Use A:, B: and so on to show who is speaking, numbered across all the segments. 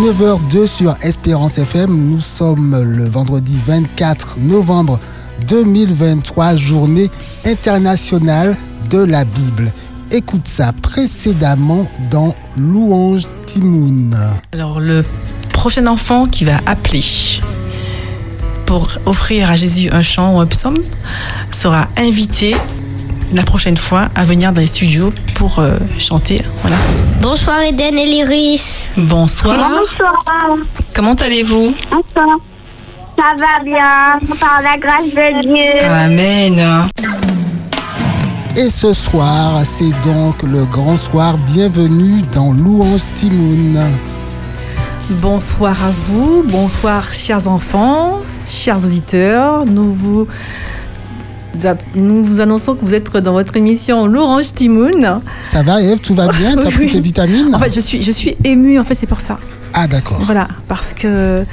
A: 19h02 sur Espérance FM. Nous sommes le vendredi 24 novembre 2023, journée internationale de la Bible. Écoute ça précédemment dans Louange Timoun.
B: Alors, le prochain enfant qui va appeler pour offrir à Jésus un chant ou un psaume sera invité la prochaine fois à venir dans les studios pour euh, chanter. Voilà.
C: Bonsoir Eden et Lyris.
B: Bonsoir.
D: Bonsoir.
B: Comment allez-vous?
D: Bonsoir. Ça va bien, par la grâce de Dieu.
B: Amen.
A: Et ce soir, c'est donc le grand soir. Bienvenue dans Louange Timoun.
B: Bonsoir à vous, bonsoir chers enfants, chers auditeurs. Nous vous, nous vous annonçons que vous êtes dans votre émission L'Orange Timoun.
A: Ça va Eve, tout va bien? T'as pris
B: Oui.
A: tes vitamines?
B: En fait, je suis, je suis émue, en fait, c'est pour ça.
A: Ah d'accord.
B: Voilà, parce que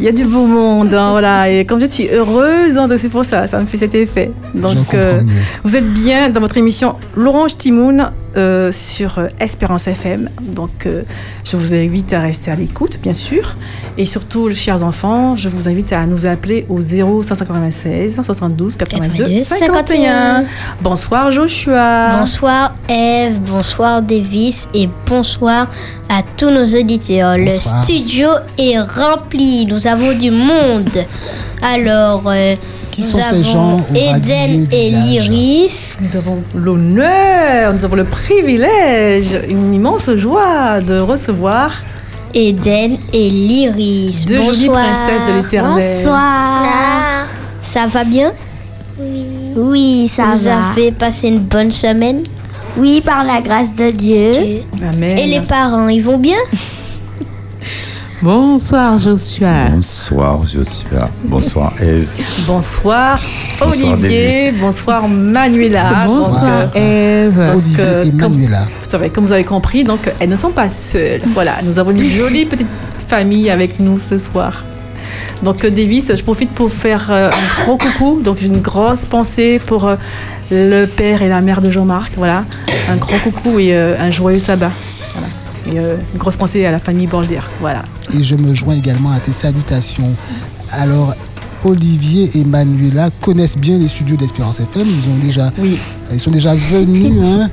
B: il y a du beau monde, hein, voilà. Et comme je suis heureuse, hein, donc c'est pour ça, ça me fait cet effet. Donc, euh, vous êtes bien dans votre émission L'Orange Timoun euh, sur euh, Espérance FM. Donc, euh, je vous invite à rester à l'écoute, bien sûr. Et surtout, chers enfants, je vous invite à nous appeler au 0596 72 82
C: 82,
B: 51. Bonsoir Joshua.
C: Bonsoir Eve, bonsoir Davis et bonsoir à tous nos auditeurs.
A: Bonsoir.
C: Le studio est rempli, nous avons du monde. Alors, euh,
A: Qui
C: nous
A: sont ces gens
C: Eden et Lyris.
B: Nous avons l'honneur, nous avons le privilège, une immense joie de recevoir
C: Eden et Lyris.
B: deux jolies
C: Bonsoir.
B: princesses de l'éternel.
C: Bonsoir. Ça va bien?
E: Oui. Oui, ça
C: Vous
E: va.
C: avez passé une bonne semaine?
E: Oui, par la grâce de Dieu.
B: Amen.
C: Et les parents, ils vont bien?
F: Bonsoir Joshua.
G: Bonsoir Joshua. Bonsoir Eve.
B: Bonsoir Olivier, bonsoir Manuela.
F: Bonsoir
B: Donc,
F: Eve.
B: donc,
A: Olivier
B: euh,
A: et
B: comme-
A: Manuela.
B: vous savez, comme vous avez compris, donc elles ne sont pas seules. Voilà, nous avons une jolie petite famille avec nous ce soir. Donc euh, Davis, je profite pour faire euh, un gros coucou. Donc j'ai une grosse pensée pour euh, le père et la mère de Jean-Marc. Voilà, un gros coucou et euh, un joyeux sabbat. Et euh, une grosse pensée à la famille Bolder. Voilà.
A: Et je me joins également à tes salutations. Alors, Olivier et Manuela connaissent bien les studios d'Espérance FM. Ils ont déjà,
B: Oui.
A: ils sont déjà venus. hein.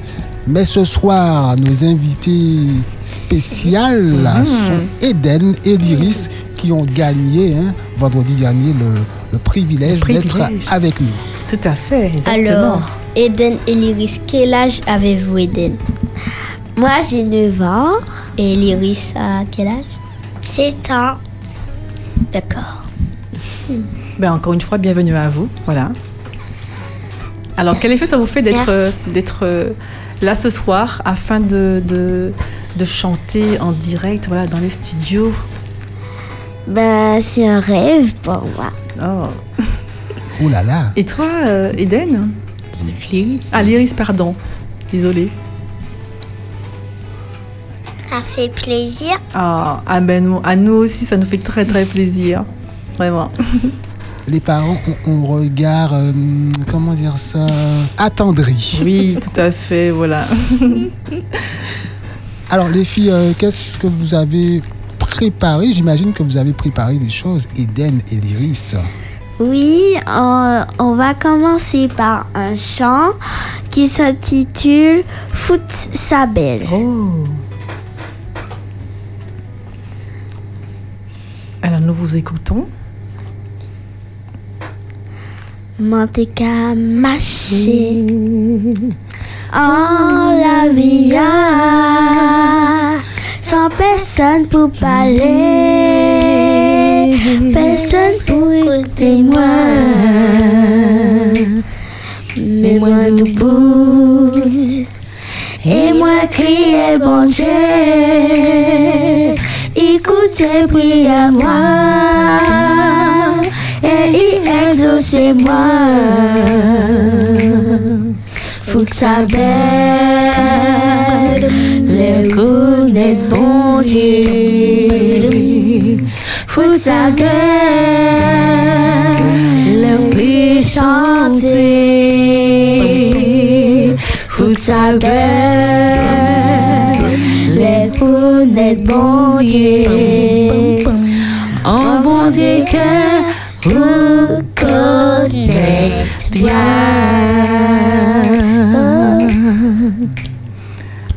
A: Mais ce soir, nos invités spéciales
B: Mhm.
A: sont Eden et Lyris qui ont gagné hein, vendredi dernier le, le privilège d'être avec nous.
B: Tout à fait, exactement.
C: Alors, Eden et Lyris, quel âge avez-vous, Eden?
E: Moi, j'ai 9 ans.
C: Et Lyris, à quel âge?
E: 7 ans.
C: D'accord.
B: Ben, encore une fois, bienvenue à vous. Voilà. Alors, quel effet ça vous fait d'être euh, d'être euh, là ce soir afin de, de, de chanter en direct voilà, dans les studios?
E: Ben, c'est un rêve pour moi.
B: Oh.
A: Oh là là.
B: Et toi, euh, Eden? Ah, Lyris, pardon. Désolée.
E: Ça fait plaisir.
B: Ah, ah ben, nous- à nous aussi, ça nous fait très très plaisir. Vraiment.
A: Les parents ont un regard, euh, comment dire ça, attendri.
B: Oui, tout à fait, voilà.
A: Alors les filles, euh, qu'est-ce que vous avez préparé? J'imagine que vous avez préparé des choses, Eden et Lyris.
E: Oui, on, on va commencer par un chant qui s'intitule Foot sa belle.
B: Oh. Alors, nous vous écoutons.
E: Monte qu'à marcher en la vie ah, sans personne pour parler, personne pour écouter moi. Mais moi nous pousse. Et moi crier bon Dieu, écoutez prie à moi et il exauce chez moi. Faut que ça belle, le connaître bon Dieu. Faut que ça belle, le prix chanter. Faut que ça belle, le connaître bon Dieu. cœur vous connaît bien.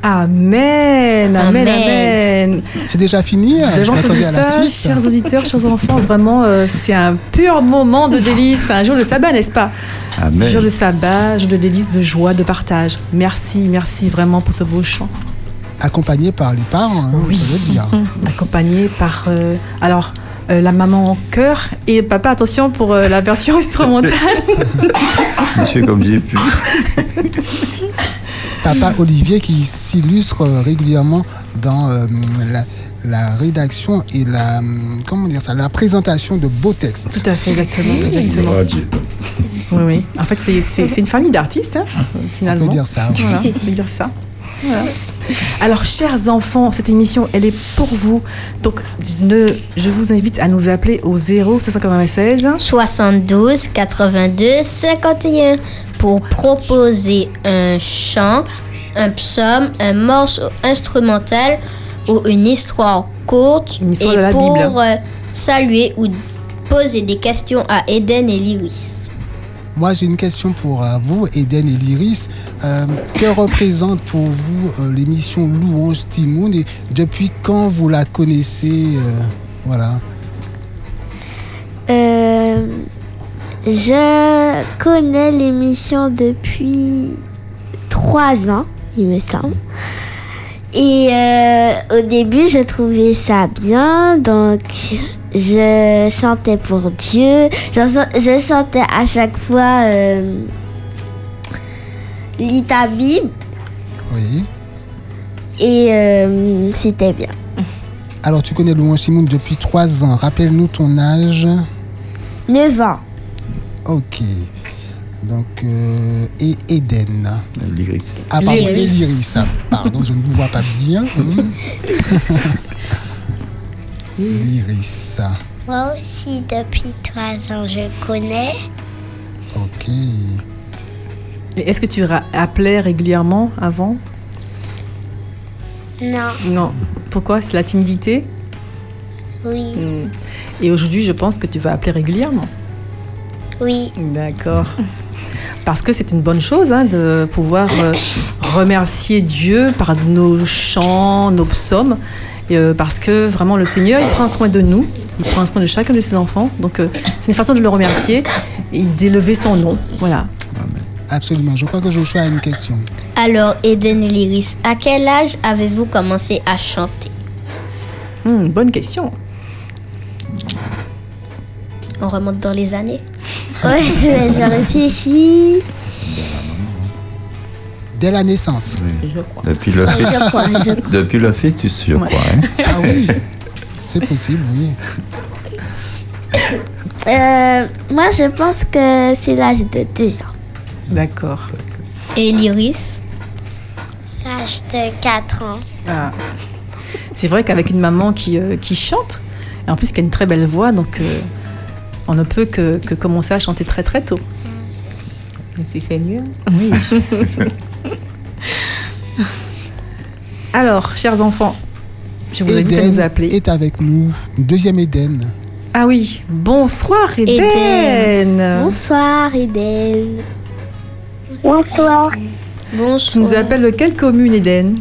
B: Amen, amen,
C: Amen.
B: amen.
A: C'est déjà fini
B: Vous avez
A: Je
B: entendu
A: m'attendais à la
B: ça,
A: suite.
B: chers auditeurs, chers enfants Vraiment, euh, c'est un pur moment de délice. Un jour de sabbat, n'est-ce pas?
G: Amen.
B: Jour de sabbat, jour de délice, de joie, de partage. Merci, merci vraiment pour ce beau chant.
A: Accompagné par les parents, hein,
B: Oui.
A: le dire.
B: Accompagné par, euh, alors, euh, la maman en chœur et papa, attention pour euh, la version instrumentale.
G: Je fais comme j'ai pu.
A: Papa Olivier qui s'illustre régulièrement dans euh, la, la rédaction et la, comment dire ça, la présentation de beaux textes.
B: Tout à fait, exactement. exactement.
G: Dieu.
B: Oui, oui. En fait, c'est- une famille d'artistes, hein, finalement.
A: On peut dire ça. oui.
B: Voilà, on peut dire ça. Voilà. Alors, chers enfants, cette émission, elle est pour vous. Donc, ne- je vous invite à nous appeler au 0 596
C: 72 82 51 pour proposer un chant, un psaume, un morceau instrumental ou une histoire courte
B: Une histoire
C: et
B: de la
C: pour
B: Bible.
C: euh, saluer ou poser des questions à Eden et Lyris.
A: Moi, j'ai une question pour euh, vous, Eden et Lyris. Euh, que représente pour vous euh, l'émission Louange Timoun et depuis quand vous la connaissez Voilà.
E: Je connais l'émission depuis trois ans, il me semble. Et euh, au début, je trouvais ça bien, donc je chantais pour Dieu. Je, chantais à chaque fois euh, Lis ta Bible
A: Oui.
E: et euh, c'était bien.
A: Alors, tu connais Louange Timoun depuis trois ans. Rappelle-nous ton âge.
E: 9 ans.
A: Ok. Donc, euh, et Eden.
G: L'iris.
A: Ah, pardon. Ah, Pardon, je ne vous vois pas bien. Hmm. Lyris.
F: Moi aussi, depuis trois ans, je connais.
A: Ok.
B: Et Est-ce que tu appelais régulièrement avant?
F: Non,
B: Non. Pourquoi? C'est la timidité?
F: Oui,
B: Et aujourd'hui, je pense que tu vas appeler régulièrement.
F: Oui,
B: D'accord. Parce que c'est une bonne chose hein, de pouvoir euh, remercier Dieu par nos chants, nos psaumes. Et, euh, parce que vraiment, le Seigneur, il prend soin de nous. Il prend soin de chacun de ses enfants. Donc, euh, c'est une façon de le remercier et d'élever son nom. Voilà.
A: Absolument. Je crois que Joshua a une question.
C: Alors, Eden et Lyris, à quel âge avez-vous commencé à chanter?
B: Hmm, bonne question.
C: On remonte dans les années.
E: Ouais, j'ai réfléchi.
A: Dès la naissance.
G: Depuis le,
E: Je crois, je crois.
G: depuis le fœtus, je crois. hein.
A: Ah oui. C'est possible, oui.
E: Euh, moi, je pense que c'est l'âge de 2 ans.
B: D'accord.
C: Et Lyris?
F: L'âge de quatre ans.
B: Ah. C'est vrai qu'avec une maman qui, euh, qui chante, et en plus qui a une très belle voix, donc euh, on ne peut que, que commencer à chanter très très tôt.
H: Si c'est mieux.
B: Oui. Alors, chers enfants, je vous invite à nous appeler.
A: est avec nous. Deuxième Eden.
B: Ah oui, bonsoir Eden.
E: Bonsoir, Eden.
D: Bonsoir,
B: Tu
C: Bonsoir.
B: nous appelles de quelle commune Eden?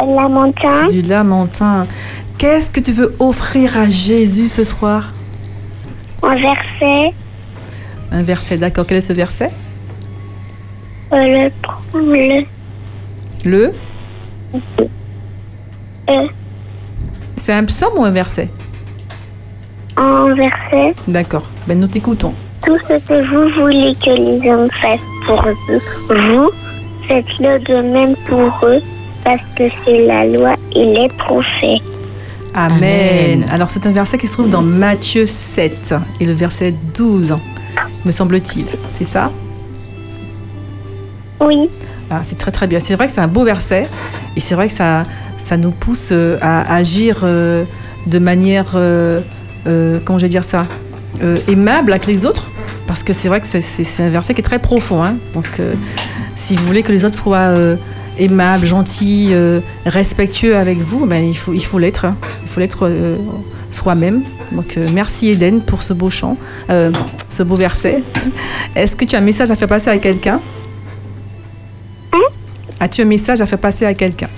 D: Lamentin.
B: Du Lamentin. Qu'est-ce que tu veux offrir à Jésus ce soir?
D: Un verset.
B: Un verset, d'accord. Quel est ce verset?
D: Euh, le, le,
B: Le?
D: Euh.
B: C'est un psaume ou un verset?
D: Un verset.
B: D'accord. Ben nous t'écoutons.
D: Tout ce que vous voulez que les hommes fassent pour vous, vous faites-le de même pour eux, parce que c'est la loi et les prophètes.
B: Amen. Alors c'est un verset qui se trouve dans Matthieu 7 et le verset 12, me semble-t-il. C'est ça?
D: Oui,
B: Ah, C'est très très bien. C'est vrai que c'est un beau verset et c'est vrai que ça, ça nous pousse euh, à agir euh, de manière, euh, euh, comment je vais dire ça, euh, aimable avec les autres. Parce que c'est vrai que c'est- un verset qui est très profond. hein. Donc euh, si vous voulez que les autres soient aimables, gentils, euh, respectueux avec vous, ben, il faut il faut l'être. hein. Il faut l'être euh, soi-même. Donc euh, merci Eden pour ce beau chant, ce beau verset. Est-ce que tu as un message à faire passer à quelqu'un? As-tu un message à faire passer à quelqu'un?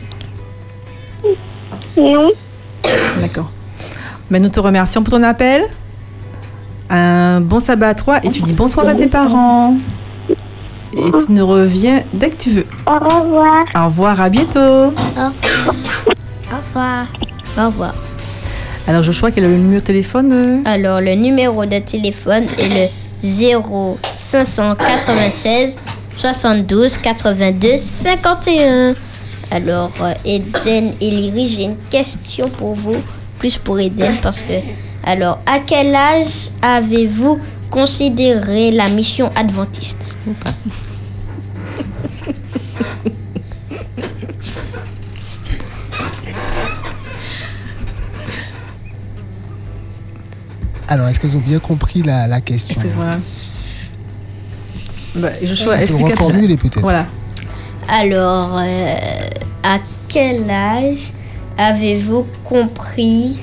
D: Non.
B: D'accord. Mais nous te remercions pour ton appel. Un bon sabbat à toi et tu dis bonsoir à tes parents. Et tu nous reviens dès que tu veux.
D: Au revoir.
B: Au revoir, à bientôt.
E: Au revoir.
C: Au revoir.
B: Alors Joshua, quel est le numéro de téléphone euh
C: Alors, le numéro de téléphone est le 0 596 72 82 51. Alors, euh, Eden et j'ai une question pour vous, plus pour Eden, parce que. Alors, à quel âge avez-vous considéré la mission adventiste?
A: Alors, est-ce qu'ils ont bien compris la, la question
B: Excuse-moi. Bah, Joshua, explique.
A: reformuler peut-être.
B: Voilà.
C: Alors, euh, à quel âge avez-vous compris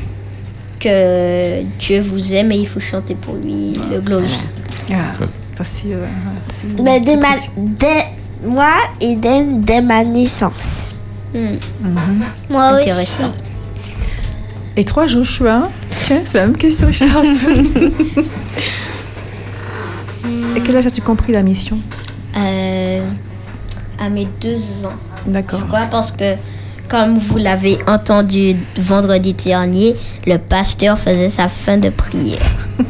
C: que Dieu vous aime et il faut chanter pour lui, le glorifier?
B: Ah, ça c'est. euh, c'est-
E: Mais dès ma, dès, moi, Eden, dès ma naissance.
C: Hmm,
F: Moi aussi.
C: Intéressant.
B: Et toi, Joshua Tiens, c'est la même question, Charles. Et quel âge as-tu compris la mission
C: Euh, à mes deux ans.
B: D'accord.
C: Pourquoi Parce que, comme vous l'avez entendu vendredi dernier, le pasteur faisait sa fin de prière.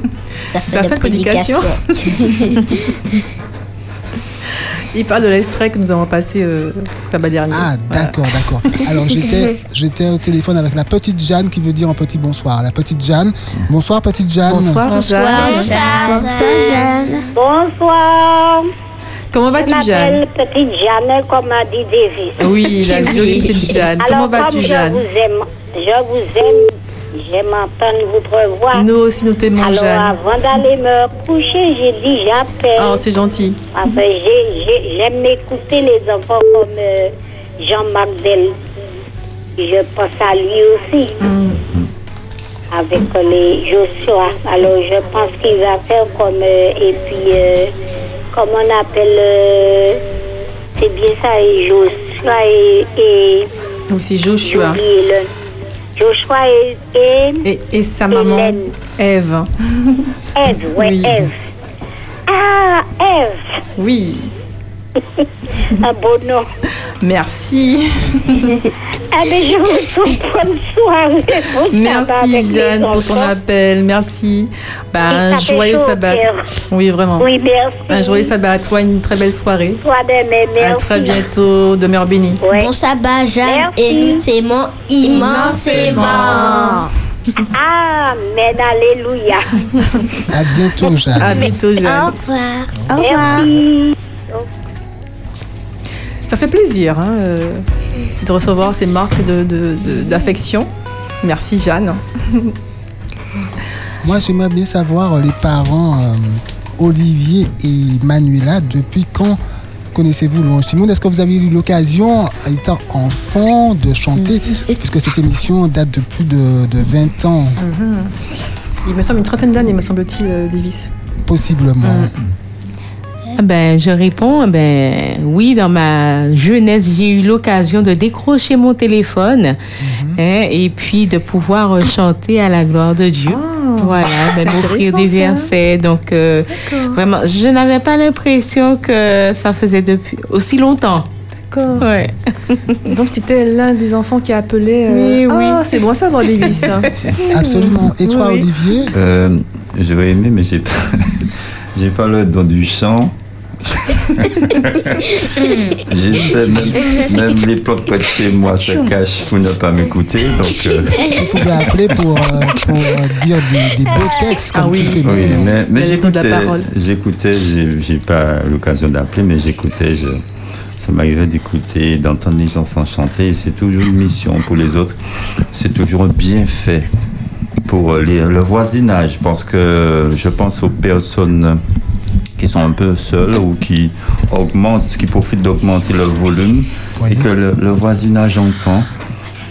C: Sa fin
B: Sa
C: de
B: fin prédication.
C: prédication.
B: Il parle de l'extrait que nous avons passé euh, sabbat dernier.
A: Ah,
B: Voilà.
A: d'accord, d'accord. Alors, j'étais, j'étais au téléphone avec la petite Jeanne qui veut dire un petit bonsoir. La petite Jeanne. Bonsoir, petite Jeanne.
B: Bonsoir,
C: Bonsoir,
B: Jeanne.
C: Jeanne.
E: Bonsoir, Jeanne.
D: Bonsoir.
B: Comment
D: Je
B: vas-tu, Jeanne?
D: m'appelle Petite Jeanne, comme a dit Davis.
B: Oui, la jolie petite Jeanne. Comment vas-tu,
D: comme
B: Jeanne?
D: je vous aime, je vous aime, j'aime entendre votre voix.
B: Nous aussi, nous t'aimons,
D: Alors,
B: Jeanne.
D: avant d'aller me coucher, j'ai dit j'appelle.
B: Oh, c'est gentil.
D: Enfin, j'ai- j'ai- j'aime écouter les enfants comme euh, Jean-Marc Del. Je pense à lui aussi. Avec euh, les Joshua. Alors, je pense qu'il va faire comme. euh, et puis, euh, comment on appelle. c'est bien ça, et Joshua et. et
B: Aussi Joshua.
D: Joshua et, et
B: Et, et sa maman,
D: Hélène.
B: Eve.
D: Eve, ouais,
B: Oui.
D: Eve. Ah, Eve.
B: Oui.
D: Un beau nom.
B: Merci.
D: Ah, mais je vous souhaite bonne soirée. Bon
B: Merci, Jeanne, pour ton appel. Merci. Bah, un joyeux
D: au
B: sabbat. Oui, vraiment.
D: Oui, merci.
B: Un joyeux sabbat à toi, une très belle soirée.
D: Toi merci.
B: À très bientôt. Demeure bénie.
D: Ouais.
C: Bon sabbat, Jeanne,
D: Merci.
C: et nous t'aimons immensément.
D: Amen, alléluia.
A: À bientôt, Jeanne.
B: À bientôt,
E: Au
B: Jeanne.
E: revoir. Au revoir.
D: Merci.
B: Ça fait plaisir hein, euh, de recevoir ces marques de- de- de- d'affection. Merci, Jeanne.
A: Moi, j'aimerais bien savoir, euh, les parents euh, Olivier et Manuela, depuis quand connaissez-vous Louange Timoun Est-ce que vous avez eu l'occasion, étant enfant, de chanter? Puisque cette émission date de plus de, de 20 ans,
B: Il me semble une trentaine d'années, me semble-t-il, Davis.
A: possiblement.
H: Ben, je réponds, ben oui, dans ma jeunesse, j'ai eu l'occasion de décrocher mon téléphone hein, et puis de pouvoir euh, chanter à la gloire de Dieu. voilà, ben, m'offrir des
B: ça.
H: versets. Donc, euh, vraiment, je n'avais pas l'impression que ça faisait depuis aussi longtemps.
B: D'accord.
H: Ouais.
B: Donc, tu étais l'un des enfants qui appelait. euh,
H: Oui, oui.
B: Ah, c'est bon Davis. hein.
A: Absolument. Et toi,
B: Oui, oui.
A: Olivier?
G: Euh, J'aurais aimé, mais j'ai pas, j'ai pas le don du chant. J'essaie même, même les plantes près de chez moi se cachent pour ne pas m'écouter. Donc, euh,
A: Vous pouvez appeler pour, euh, pour euh, dire des, des beaux textes comme
B: Ah oui.
A: tu fais.
G: oui, mais, j'écoutais, j'écoutais, j'ai, j'ai pas l'occasion d'appeler, mais j'écoutais. Je, ça m'arrivait d'écouter, d'entendre les enfants chanter. Et c'est toujours une mission pour les autres. C'est toujours bien fait pour les- le voisinage. Parce que je pense aux personnes qui sont un peu seules ou qui augmentent, qui profitent d'augmenter leur volume
A: Oui.
G: et que le, le voisinage entend.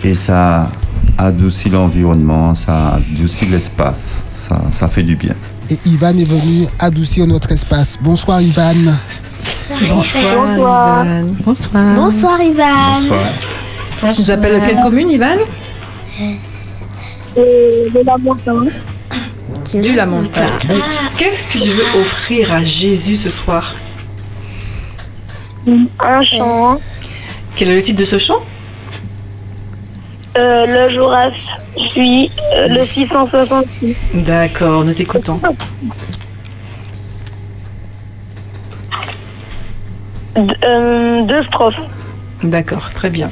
G: Et ça adoucit l'environnement, ça adoucit l'espace, ça, ça fait du bien.
A: Et Ivan est venu adoucir notre espace. Bonsoir Ivan.
B: Bonsoir,
I: Bonsoir.
B: Ivan.
H: Bonsoir.
E: Bonsoir Ivan.
G: Bonsoir.
B: Tu nous appelles de quelle commune, Ivan?
I: Et de la montagne.
B: Du la montagne. Qu'est-ce que tu veux offrir à Jésus ce soir?
I: Un chant.
B: Quel est le titre de ce chant?
I: Euh, le jour à suit euh, le 666.
B: D'accord, nous t'écoutons.
I: Euh, deux strophes.
B: D'accord, très bien.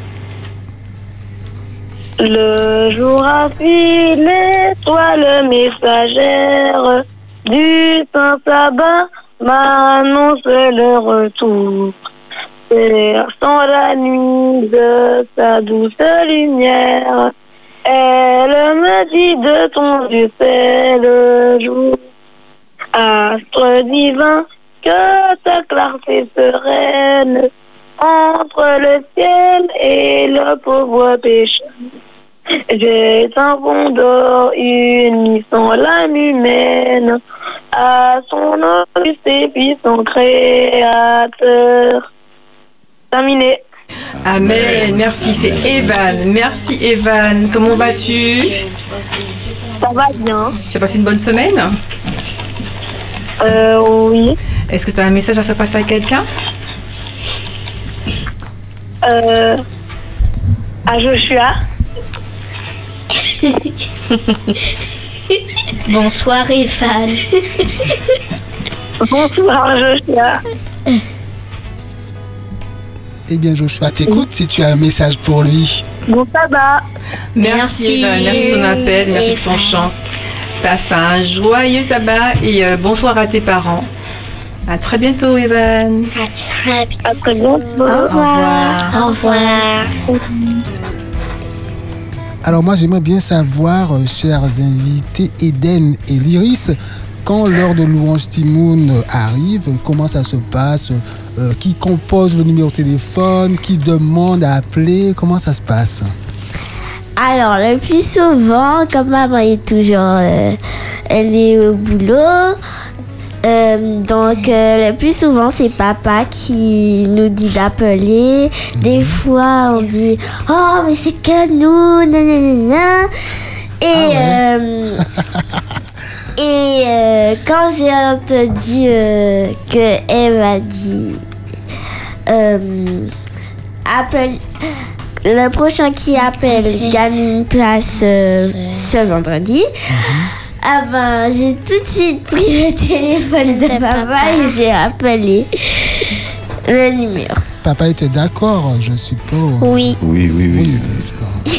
I: Le jour a fui l'étoile messagère du Saint Sabbat m'annonce le retour. Sans la nuit de sa douce lumière, elle me dit de ton Dieu c'est le jour. Astre divin, que ta clarté sereine entre le ciel et le pauvre pécheur. J'ai un fond d'or uni sans l'âme humaine à son auguste et puissant créateur. Terminé.
B: Amen, merci, c'est Evan. Merci Evan, comment vas-tu?
I: Ça va bien.
B: Tu as passé une bonne semaine?
I: Euh, oui.
B: Est-ce que tu as un message à faire passer à quelqu'un?
I: Euh, à Joshua.
C: Bonsoir Evan.
I: Bonsoir Joshua.
A: Eh bien Joshua t'écoute si tu as un message pour lui.
I: Bon, ça va.
B: Merci,
C: Merci.
B: Evan, merci de ton appel, merci de ton chant. Passe un joyeux sabbat et euh, bonsoir à tes parents. À très bientôt Evan.
I: À très bientôt.
C: Au revoir. Au revoir.
A: Alors moi j'aimerais bien savoir, euh, chers invités Eden et Lyris, quand l'heure de louange Timoun arrive, comment ça se passe Euh, Qui compose le numéro de téléphone Qui demande à appeler Comment ça se passe?
E: Alors, le plus souvent, comme maman est toujours, euh, elle est au boulot, euh, donc euh, le plus souvent c'est papa qui nous dit d'appeler. Des fois on dit oh mais c'est que nous, nanana. Et euh, et euh, quand j'ai entendu que Eve a dit appelle le prochain qui appelle gagne une place euh, ce vendredi. Ah ben, j'ai tout de suite pris le téléphone de papa et j'ai appelé le numéro.
A: Papa était d'accord, je suppose.
E: Oui.
G: Oui, oui, oui.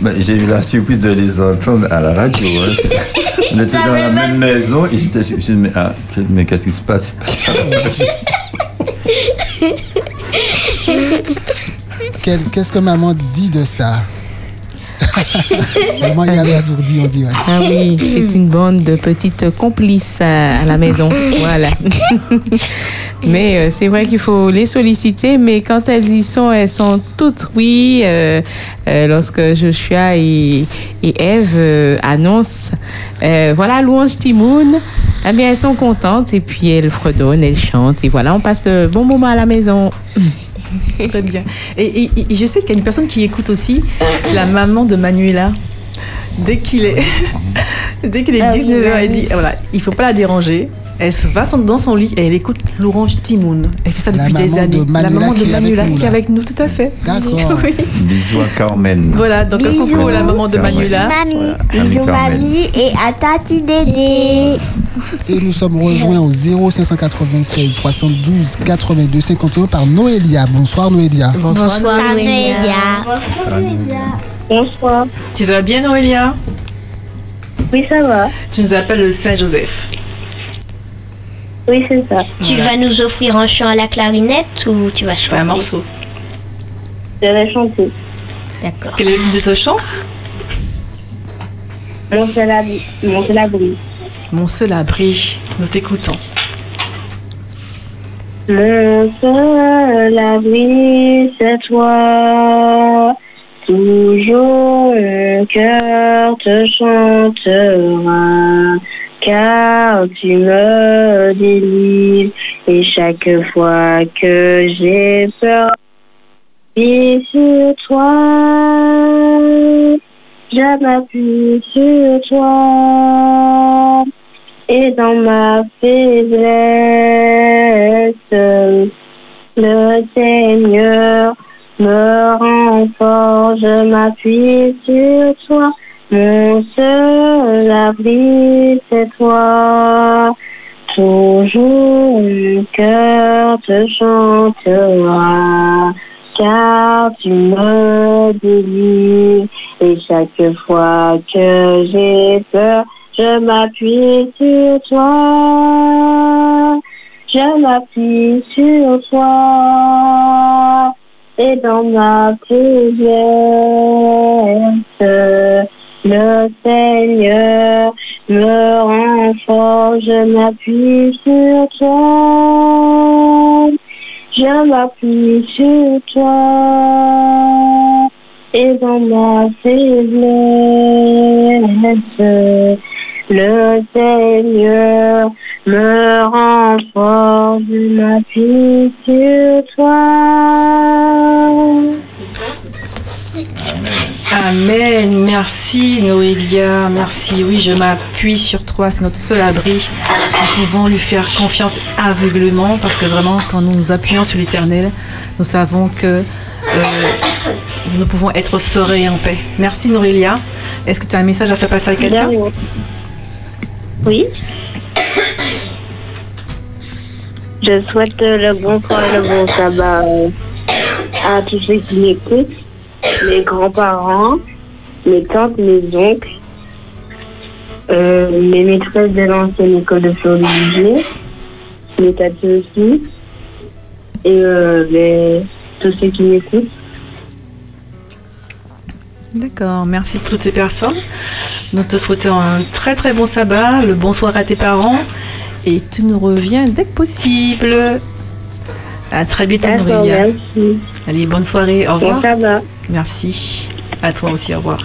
G: Ben, J'ai eu la surprise de les entendre à la radio. hein. On était dans la même maison et j'étais je me suis dit, mais, ah, mais qu'est-ce qui se passe?
A: Qu'est-ce que maman dit de ça? Maman y avait assourdi, on.
H: Ah oui, c'est une bande de petites complices à, à la maison. Voilà. mais euh, c'est vrai qu'il faut les solliciter, mais quand elles y sont, elles sont toutes oui. Euh, euh, lorsque Joshua et, et Eve euh, annoncent, voilà, louange Timoun, eh bien, elles sont contentes et puis elles fredonnent, elles chantent et voilà, on passe de bons moments à la maison.
B: Très bien. Et, et- et je sais qu'il y a une personne qui écoute aussi, c'est la maman de Manuela. Dès qu'il est, dès qu'il est
E: Ah oui,
B: 19h, elle dit voilà, il faut pas la déranger. Elle se va dans son lit et elle écoute l'orange Timoun. Elle fait ça depuis des
A: de
B: années. la maman de Manuela qui est avec nous, tout à fait.
A: D'accord.
B: Oui.
G: Bisous à Carmen.
B: Voilà, donc
E: Bisous.
B: coucou la maman de
G: Carmen.
B: Manuela.
E: Mamie,
G: Voilà.
E: bisous
G: Ami Carmen.
E: mamie et à tati Dédé.
A: Et nous sommes rejoints au 0596 72 82 51 par Noélia. Bonsoir Noélia.
C: Bonsoir Noélia.
I: Bonsoir.
B: Tu vas bien Noélia?
I: Oui, ça va.
B: Tu nous appelles le Saint-Joseph.
I: Oui, c'est ça.
C: Tu vas nous offrir un chant à la clarinette ou tu vas
B: Fais un
C: chanter
B: morceau.
I: Je vais chanter.
C: D'accord.
B: Quel est le titre de ce chant?
I: Mon. Mon seul abri.
B: Mon seul abri. Nous t'écoutons.
I: Mon seul abri, c'est toi. Toujours mon cœur te chantera, car tu me délivres. Et chaque fois que j'ai peur, sur toi, je m'appuie sur toi. Et dans ma faiblesse, le Seigneur me renforce, je m'appuie sur toi. Mon seul abri, c'est toi. Toujours mon cœur te chantera, car tu me délivres. Et chaque fois que j'ai peur, je m'appuie sur toi. Je m'appuie sur toi. Et dans ma faiblesse, le Seigneur me renforce. Je m'appuie sur toi. Je m'appuie sur toi. Et dans ma faiblesse, le Seigneur me renforce, m'appuie sur toi.
B: Amen. Merci Noélia. Merci. Oui, je m'appuie sur toi. C'est notre seul abri. Nous pouvons lui faire confiance aveuglement parce que vraiment, quand nous nous appuyons sur l'éternel, nous savons que euh, nous pouvons être sereins et en paix. Merci Noélia. Est-ce que tu as un message à faire passer à quelqu'un?
I: Oui. Je souhaite le bon soir et le bon sabbat euh, à tous ceux qui m'écoutent, mes grands-parents, mes tantes, mes oncles, euh, mes maîtresses de l'ancienne école de Floride, mes tatis aussi, et euh, tous ceux qui m'écoutent.
B: D'accord, merci pour toutes ces personnes. Nous te souhaitons un très très bon sabbat, le bonsoir à tes parents et tu nous reviens dès que possible. À très bientôt,
I: merci.
B: Allez, bonne soirée, au revoir.
I: Bon.
B: Merci. À toi aussi, au revoir.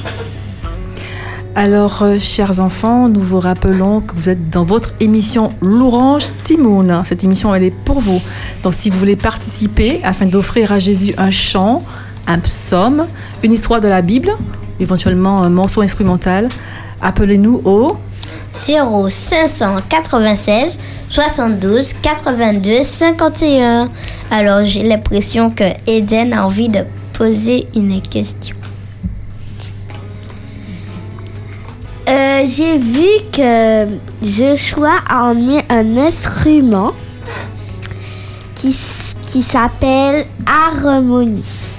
B: Alors, euh, chers enfants, nous vous rappelons que vous êtes dans votre émission L'Orange Timoun. Cette émission, elle est pour vous. Donc, si vous voulez participer afin d'offrir à Jésus un chant, un psaume, une histoire de la Bible, éventuellement un morceau instrumental, appelez-nous au
C: 0596 72 82 51. Alors j'ai l'impression que Eden a envie de poser une question.
E: Euh, J'ai vu que Joshua a emmené un instrument qui, qui s'appelle harmonie.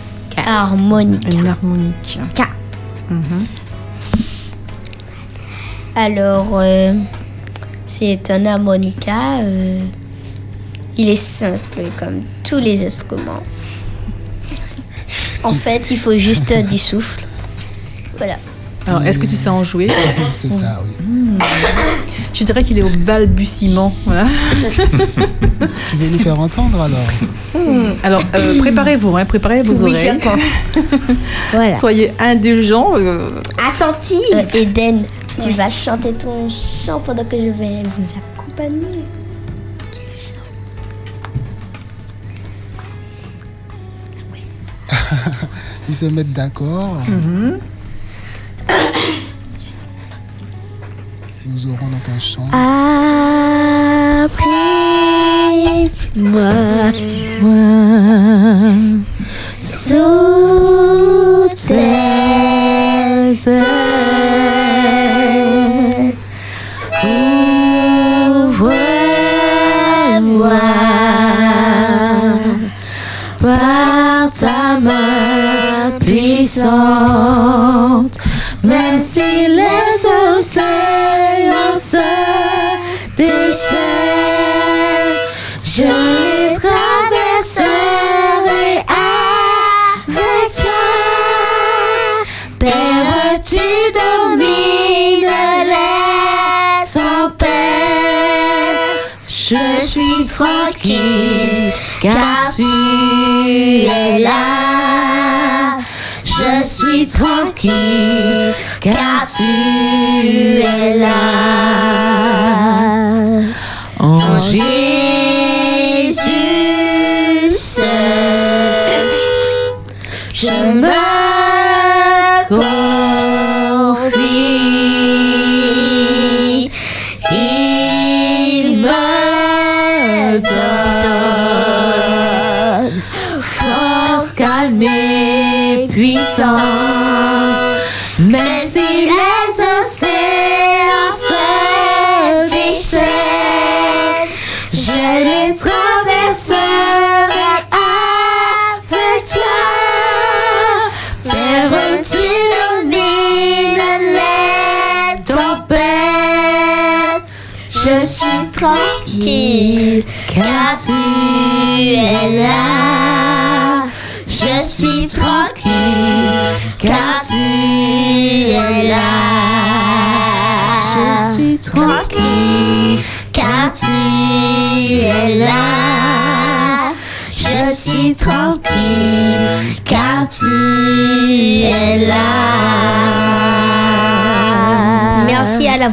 C: Harmonique.
B: une harmonique.
E: K.
C: Alors euh, c'est un harmonica. euh, il est simple comme tous les instruments. En fait, il faut juste du souffle. Voilà.
B: Alors, est-ce que tu sais en jouer?
A: C'est ça, oui.
B: Je dirais qu'il est au balbutiement. Voilà.
A: Tu veux nous faire entendre alors
B: Alors, euh, préparez-vous, hein, préparez vos
C: Oui,
B: oreilles.
C: je pense.
E: Voilà.
B: Soyez indulgents. euh,
E: Attentive.
C: Euh, Eden, tu vas chanter ton chant pendant que je vais vous accompagner.
A: Ils se mettent d'accord. Nous aurons donc un chant.
E: Après-moi, sous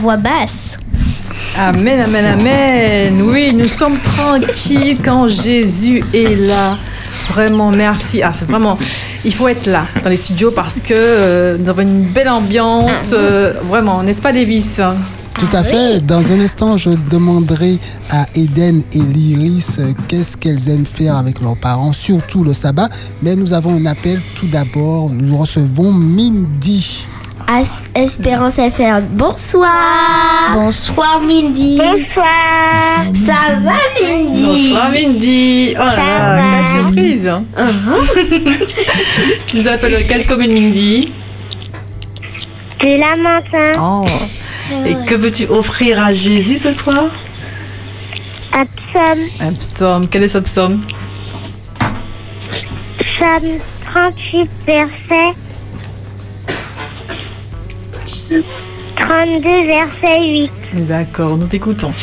C: voix basse.
B: Amen, amen, amen. Oui, nous sommes tranquilles quand Jésus est là. Vraiment, merci. Ah, c'est vraiment. Il faut être là dans les studios parce que euh, nous avons une belle ambiance. euh, vraiment, n'est-ce pas, Davis?
A: Tout à fait. Dans un instant, je demanderai à Eden et Lyris euh, qu'est-ce qu'elles aiment faire avec leurs parents, surtout le sabbat. Mais nous avons un appel tout d'abord. Nous recevons Mindy.
E: As- Espérance FR, bonsoir.
C: Bonsoir Mindy.
F: Bonsoir.
E: Ça va, Mindy?
B: Bonsoir, Mindy. Oh là là, quelle surprise. tu nous appelles quelle commune, Mindy?
F: Du lamentin.
B: Oh. Et que veux-tu offrir à Jésus ce soir?
F: Un psaume.
B: Un psaume. Quel est ce psaume
F: Psaume 38, verset 32, verset 8.
B: D'accord, nous t'écoutons.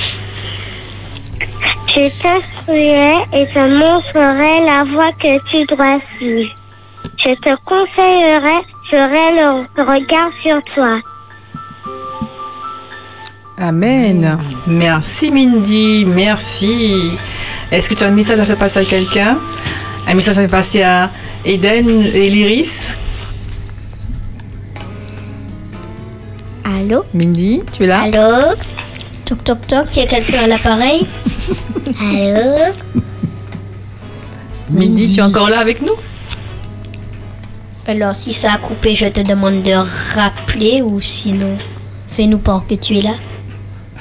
F: Je t'instruirai et te montrerai la voie que tu dois suivre. Je te conseillerai, j'aurai le regard sur toi.
B: Amen. Merci Mindy, merci. Est-ce que tu as un message à faire passer à quelqu'un? Un message à faire passer à Eden et Lyris
C: Allô
B: Mindy, tu es là
C: Allô Toc toc toc, il y a quelqu'un à l'appareil Allô
B: Mindy, tu es encore là avec nous
C: Alors si ça a coupé, je te demande de rappeler ou sinon, fais-nous part que tu es là.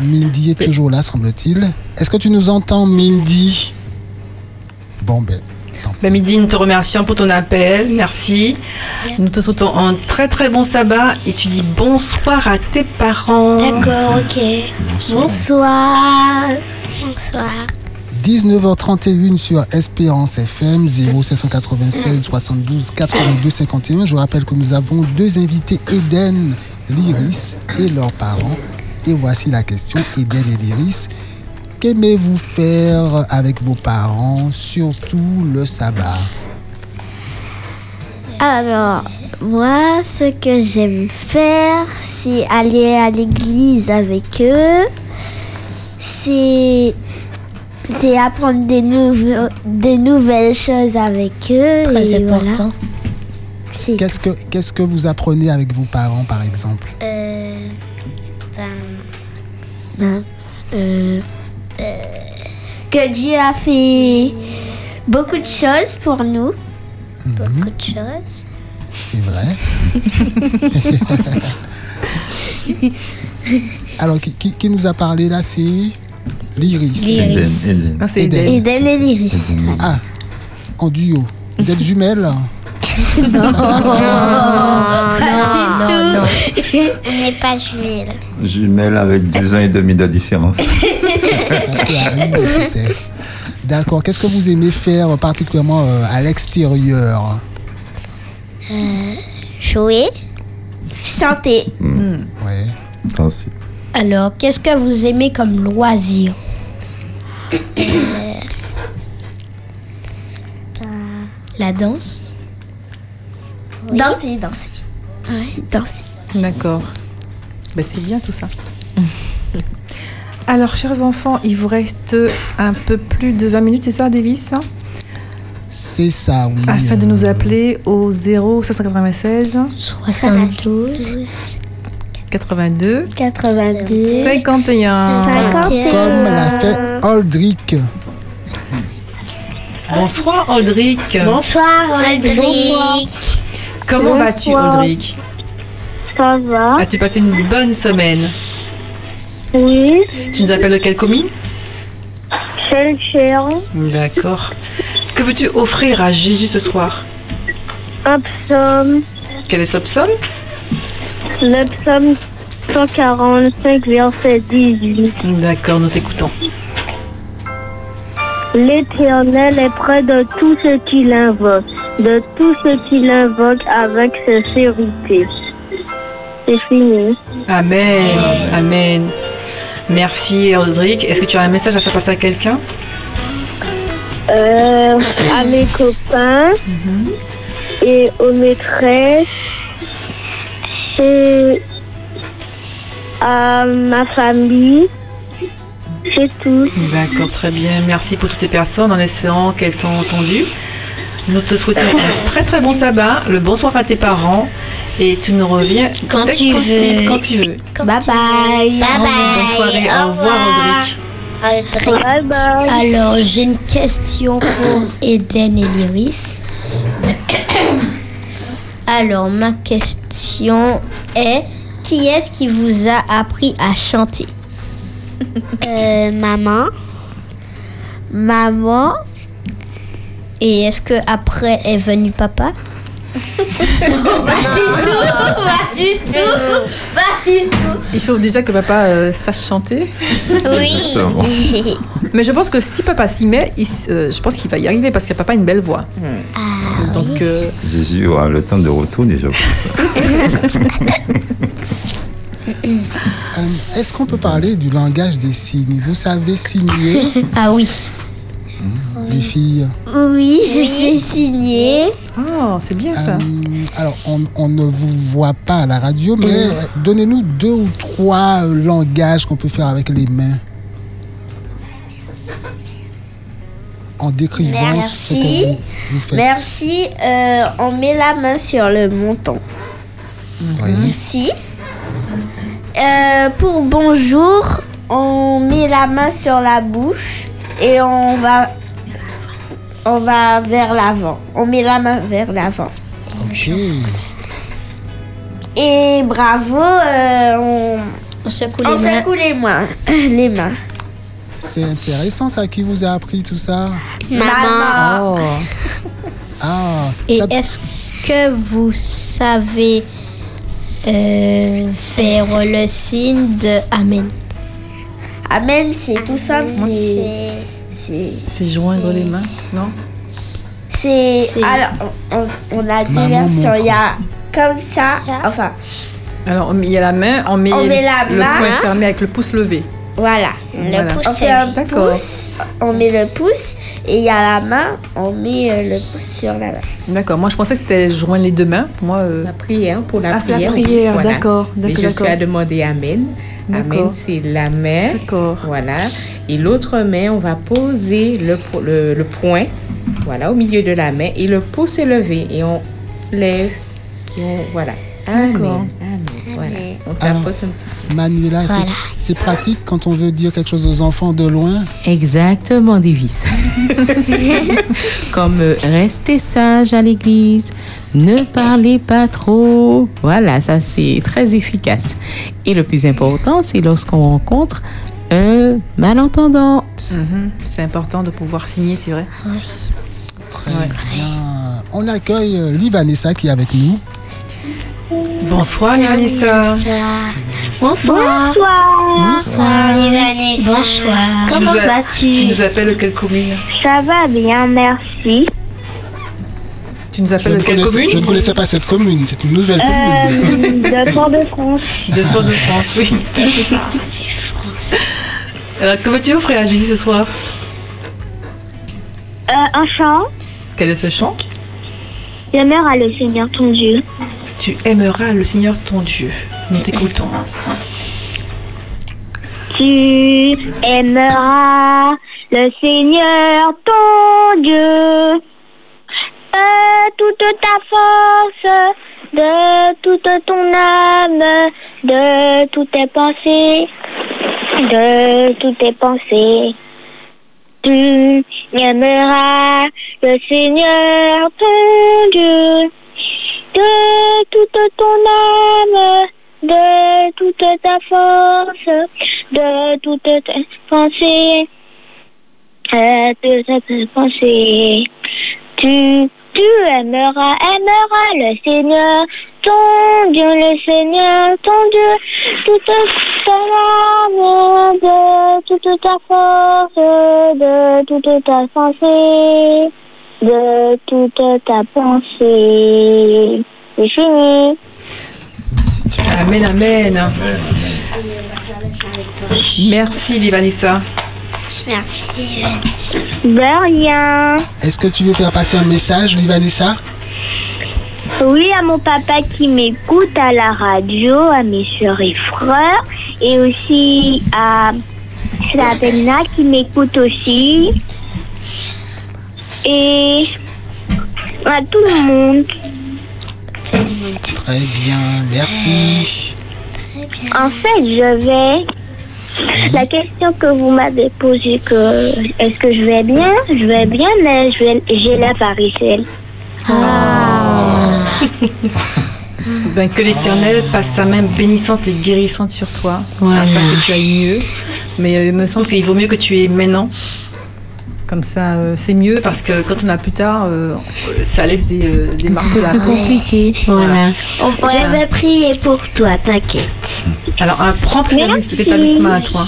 A: Mindy est toujours là, semble-t-il. Est-ce que tu nous entends, Mindy? Bon, ben,
B: Ben, Mindy, nous te remercions pour ton appel, merci. Nous te souhaitons un très très bon sabbat et tu dis bonsoir à tes parents.
C: D'accord, ok.
E: Bonsoir.
F: Bonsoir.
A: 19h31 sur Espérance FM 0796 72 82 51. Je rappelle que nous avons deux invités, Eden, Lyris et leurs parents. Et voici la question, Eden et Lyris. Qu'aimez-vous faire avec vos parents, surtout le sabbat?
E: Alors, moi, ce que j'aime faire, c'est aller à l'église avec eux. C'est c'est apprendre des, nouveaux- des nouvelles choses avec eux.
C: Très
E: et voilà.
C: important.
A: Qu'est-ce que, qu'est-ce que vous apprenez avec vos parents, par exemple?
F: Euh, ben,
E: Ben, euh, que Dieu a fait beaucoup de choses pour nous.
C: Beaucoup de choses.
A: C'est vrai. Alors, qui, qui- qui nous a parlé là C'est Lyris.
G: Eden, Eden.
B: Ah, c'est
A: Eden.
B: Eden.
E: Eden et l'Iris.
A: Ah, en duo. Vous êtes jumelles?
C: Non, non.
F: on n'est pas jumelles.
G: Jumelle avec deux ans et demi de différence.
A: D'accord. Qu'est-ce que vous aimez faire particulièrement euh, à l'extérieur?
F: Jouer.
E: Chanter.
A: Ouais.
G: Merci.
C: Alors, qu'est-ce que vous aimez comme loisir? La danse.
E: Danser, danser. Oui, danser.
B: D'accord. Ben, c'est bien tout ça. Alors, chers enfants, il vous reste un peu plus de 20 minutes, c'est ça, Davis?
A: C'est ça, oui.
B: Afin de nous appeler au 0 596
C: 72.
B: 82
E: 82.
B: 51.
E: 51.
A: Comme l'a fait Aldric.
B: Bonsoir, Aldric.
E: Bonsoir, Aldric.
B: Comment vas-tu. Aldric?
F: Ça va?
B: As-tu passé une bonne semaine?
F: Oui.
B: Tu nous appelles de quelle commune
F: Cher
B: D'accord. Que veux-tu offrir à Jésus ce soir
F: Un psaume.
B: Quel est ce psaume
F: Le psaume 145, verset 18.
B: D'accord, nous t'écoutons.
F: L'Éternel est près de tous ceux qui l'invoquent, de tous ceux qui l'invoquent avec sincérité. C'est fini.
B: Amen. Amen. Merci, Aldric. Est-ce que tu as un message à faire passer à quelqu'un?
F: Euh, à mes copains et aux maîtresses et à ma famille. C'est tout.
B: D'accord, très bien. Merci pour toutes ces personnes en espérant qu'elles t'ont entendu. Nous te souhaitons un très très bon sabbat, le bonsoir à tes parents et tu nous reviens
C: Quand
B: dès que
C: tu
B: possible,
C: veux.
B: quand tu veux.
E: Bye bye.
B: Bonne soirée, au revoir Audrey.
F: Bye bye.
C: Alors, j'ai une question pour Eden et Lyris. Alors, ma question est qui est-ce qui vous a appris à chanter?
E: Euh, maman. Maman.
C: Et est-ce que après est venu papa?
B: Il faut déjà que papa euh, sache chanter.
G: Justement.
B: Mais je pense que si papa s'y met, il euh, je pense qu'il va y arriver parce que papa a une belle voix. Donc, euh,
G: Jésus aura le temps de retourner, je pense.
A: Euh, Est-ce qu'on peut parler du langage des signes? Vous savez signer,
C: Ah oui.
A: Les filles
E: Oui, je sais signer.
B: oh, c'est bien ça.
A: Euh, alors, on, on ne vous voit pas à la radio, mais euh, donnez-nous deux ou trois euh, langages qu'on peut faire avec les mains. En décrivant ce
E: Merci.
A: que vous, vous faites.
E: Merci. Euh, on met la main sur le menton.
A: Oui.
E: Merci. Euh, pour bonjour, on met la main sur la bouche et on va, on va vers l'avant. On met la main vers l'avant.
A: Ok.
E: Et bravo, euh, on,
C: On secoue
E: on
C: les mains.
E: secoue les mains. Les mains.
A: C'est intéressant ça. Qui vous a appris tout ça?
E: Maman.
B: Oh.
A: Ah,
C: Et
A: ça-
C: est-ce que vous savez euh, faire le signe de Amen?
E: Amen, c'est tout simple. C'est, c'est,
B: C'est joindre les mains, non?
E: C'est,
C: C'est-
E: alors, on, on a deux
A: Maman
E: versions. Il y a comme ça, enfin,
B: Alors, il y a la main, on met,
E: On met la
B: le
E: main.
B: poing fermé avec le pouce levé.
E: voilà.
B: Voilà.
E: On fait un
B: D'accord.
E: pouce, on met le pouce et il y a la main, on met euh, le pouce sur la main.
B: D'accord. Moi, je pensais que c'était joindre les deux mains. Pour moi, euh,
H: La prière, pour la
B: Ah, c'est la
H: prière. voilà.
B: d'accord,
H: Et
B: d'accord,
H: je suis à demander Amen. Amen, c'est la main.
B: D'accord.
H: Voilà. Et l'autre main, on va poser le, le, le poing, voilà, au milieu de la main. Et le pouce est levé. Et on lève. Et on, voilà. Amen. Voilà. On
A: Alors,
H: tapote un petit peu.
A: Manuela, est-ce
C: Voilà.
A: c'est- c'est pratique quand on veut dire quelque chose aux enfants de loin?
H: Exactement, Davis. Comme euh, restez sage à l'église, ne parlez pas trop. Voilà, ça c'est très efficace. Et le plus important, c'est lorsqu'on rencontre un malentendant.
B: Mhm. C'est important de pouvoir signer, c'est vrai.
A: Très
B: Ouais.
A: bien. On accueille euh, Livanessa qui est avec nous.
B: Bonsoir, Yanissa.
F: Bonsoir.
E: Bonsoir.
C: Bonsoir.
B: Tu
E: Comment
B: nous a-
E: vas-tu
B: Tu nous appelles de quelle commune
F: Ça va bien, merci.
B: Tu nous appelles de quelle
A: connaissais, je ne
B: commune
A: connaissais pas cette commune, c'est une nouvelle
F: Euh,
A: commune.
F: de Fort-de-France.
B: De Fort-de-France, oui. Alors, que veux-tu offrir à Jésus ce soir
F: Euh, un chant
B: Quel est ce chant
F: J'aimeras le Seigneur ton Dieu.
B: Tu aimeras le Seigneur ton Dieu. Nous t'écoutons.
F: Tu aimeras le Seigneur ton Dieu de toute ta force, de toute ton âme, de toutes tes pensées, de toutes tes pensées. Tu aimeras le Seigneur ton Dieu de toute ton âme, de toute ta force, de toutes tes pensées, de toutes tes pensées. Tu, tu aimeras, aimeras le Seigneur, ton Dieu, le Seigneur, ton Dieu, toute ton âme, de toute ta force, de toute ta pensée, de toute ta pensée. C'est fini.
B: Amen, amen. Merci, Livanissa.
E: Merci.
F: De rien.
A: Est-ce que tu veux faire passer un message, Livanessa
F: Oui, à mon papa qui m'écoute à la radio, à mes soeurs et frères, et aussi à Sabina qui m'écoute aussi, et à tout le monde.
A: Très bien, merci.
F: En fait, je vais. La question que vous m'avez posée, que est-ce que je vais bien? Je vais bien, mais je vais- j'ai la varicelle.
B: Ben, que l'Éternel passe sa main bénissante et guérissante sur toi, afin que tu ailles mieux. Mais euh, il me semble qu'il vaut mieux que tu aies maintenant. Comme ça, euh, c'est mieux parce que quand on a plus tard, euh, ça laisse des, euh, des marques la peau.
H: compliqué. Voilà.
E: Je vais prier pour toi, t'inquiète.
B: Alors, un prompt
F: Merci.
B: rétablissement à toi.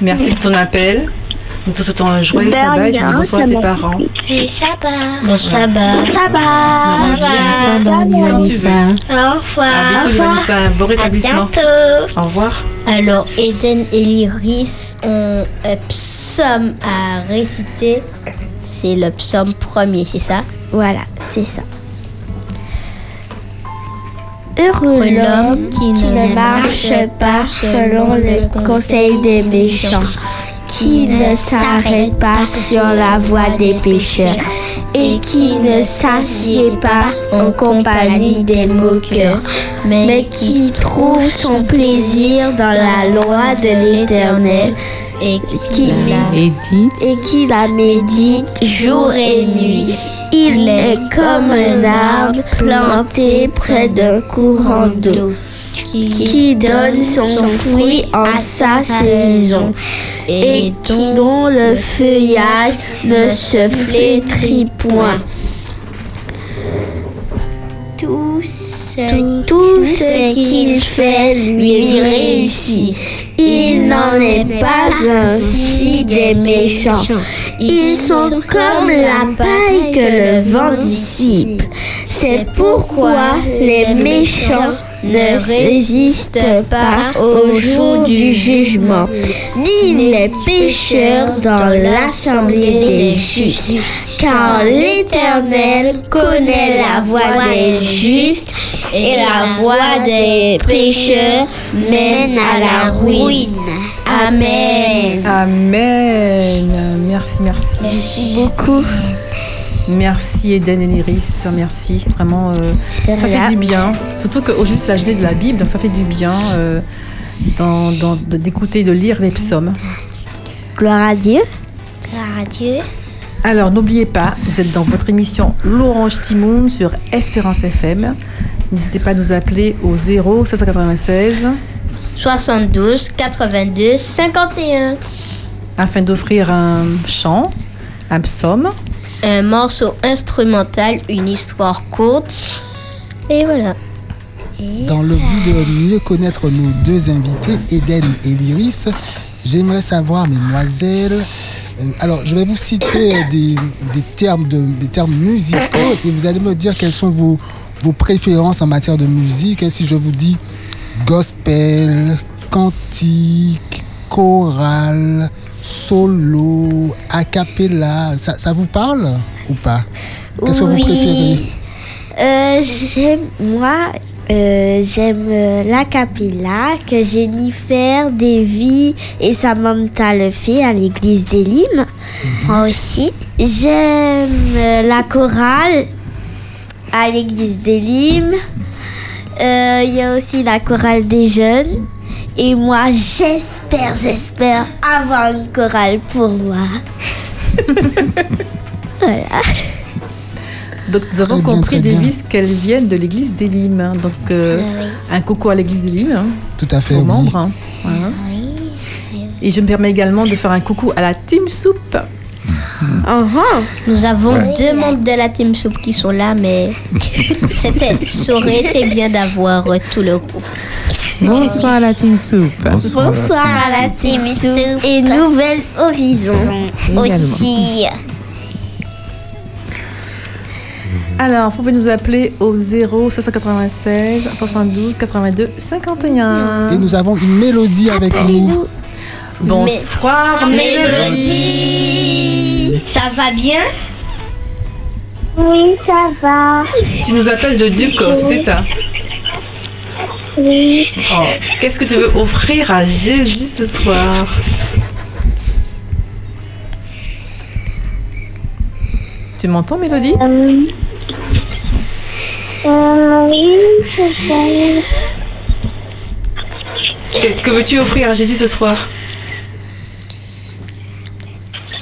B: Merci pour ton appel. Nous te souhaitons un joyeux
F: De
B: sabbat et je dis bonsoir à tes
F: ça
B: parents.
E: Et ça va.
C: Bon sabbat.
E: Ça va.
B: Ça va.
H: Ça va,
B: Quand tu veux.
E: Au revoir.
B: À bientôt, beau
E: À
B: rétablissement.
E: bientôt.
B: Au revoir.
C: Alors, Eden et Lyris ont un psaume à réciter. C'est le psaume premier, c'est ça?
E: Voilà, c'est ça. Heureux
C: Heureux
E: l'homme qui ne marche pas selon le conseil des méchants, qui ne s'arrête pas sur la voie des pécheurs et qui ne s'assied pas en compagnie des moqueurs, mais qui trouve son plaisir dans la loi de l'Éternel
C: Et
E: qui
C: la
H: Edith.
E: et qui la médite jour et nuit. Il est comme un arbre planté près d'un courant d'eau qui donne son fruit en sa saison et dont le feuillage ne se flétrit point. Tout ce, tout ce qu'il fait lui réussit. Il n'en est pas ainsi des méchants. Ils sont comme la paille que le vent dissipe. C'est pourquoi les méchants ne résistent pas au jour du jugement, ni les pécheurs dans l'assemblée des justes. Car l'Éternel connaît la voie des justes et la voie des pécheurs mène à la ruine. Amen.
B: Amen. Merci, merci.
E: Merci beaucoup.
B: Merci Eden et Néris, merci. Vraiment, euh, ça fait du bien. Surtout qu'aujourd'hui c'est la journée de la Bible, donc ça fait du bien euh, d'écouter, de lire les psaumes.
E: Gloire à Dieu. Gloire à Dieu.
B: Alors n'oubliez pas, vous êtes dans votre émission L'Orange Timoun sur Espérance FM. N'hésitez pas à nous appeler au 0 796
C: 72 82 51.
B: afin d'offrir un chant, un psaume.
C: Un morceau instrumental, une histoire courte. Et voilà.
A: Dans le but de mieux connaître nos deux invités, Eden et Lyris, j'aimerais savoir, mesdemoiselles, euh, alors je vais vous citer des, des termes, de, des termes musicaux et vous allez me dire quelles sont vos, vos préférences en matière de musique. Et si je vous dis gospel, cantique, chorale, solo, a cappella, ça, ça vous parle ou pas? Qu'est-ce que vous préférez?
E: Euh, j'aime, moi, euh, j'aime euh, la que Jennifer, Davy et Samantha le fait à l'église des Limes. Moi aussi. J'aime la chorale à l'église des Limes. Il y a aussi la chorale des jeunes. Et moi, j'espère, j'espère avoir une chorale pour moi. voilà.
B: Donc nous avons
A: bien,
B: compris. Davis, qu'elles viennent de l'église des Limes. hein. Donc euh, un coucou à l'église des Limes, hein,
A: Tout à fait,
B: aux
A: oui.
B: membres. hein. Voilà. Et je me permets également de faire un coucou à la Team Soup.
C: Nous avons deux membres de la Team Soup qui sont là, mais ça aurait été bien d'avoir euh, tout le groupe.
H: Bonsoir la Team Soup.
G: Bonsoir.
E: Bonsoir à la team Soup et Nouvelle Horizon aussi.
B: Alors, vous pouvez nous appeler au 0 596 72 82 51.
A: Et nous avons une mélodie avec nous.
B: Bonsoir
C: Mélodie Ça va bien?
F: Oui, ça va.
B: Tu nous appelles de Ducos, c'est ça? Oh, Qu'est-ce que tu veux offrir à Jésus ce soir? Tu m'entends, Mélodie?
F: Euh, euh, oui, c'est ça.
B: Que, que veux-tu offrir à Jésus ce soir?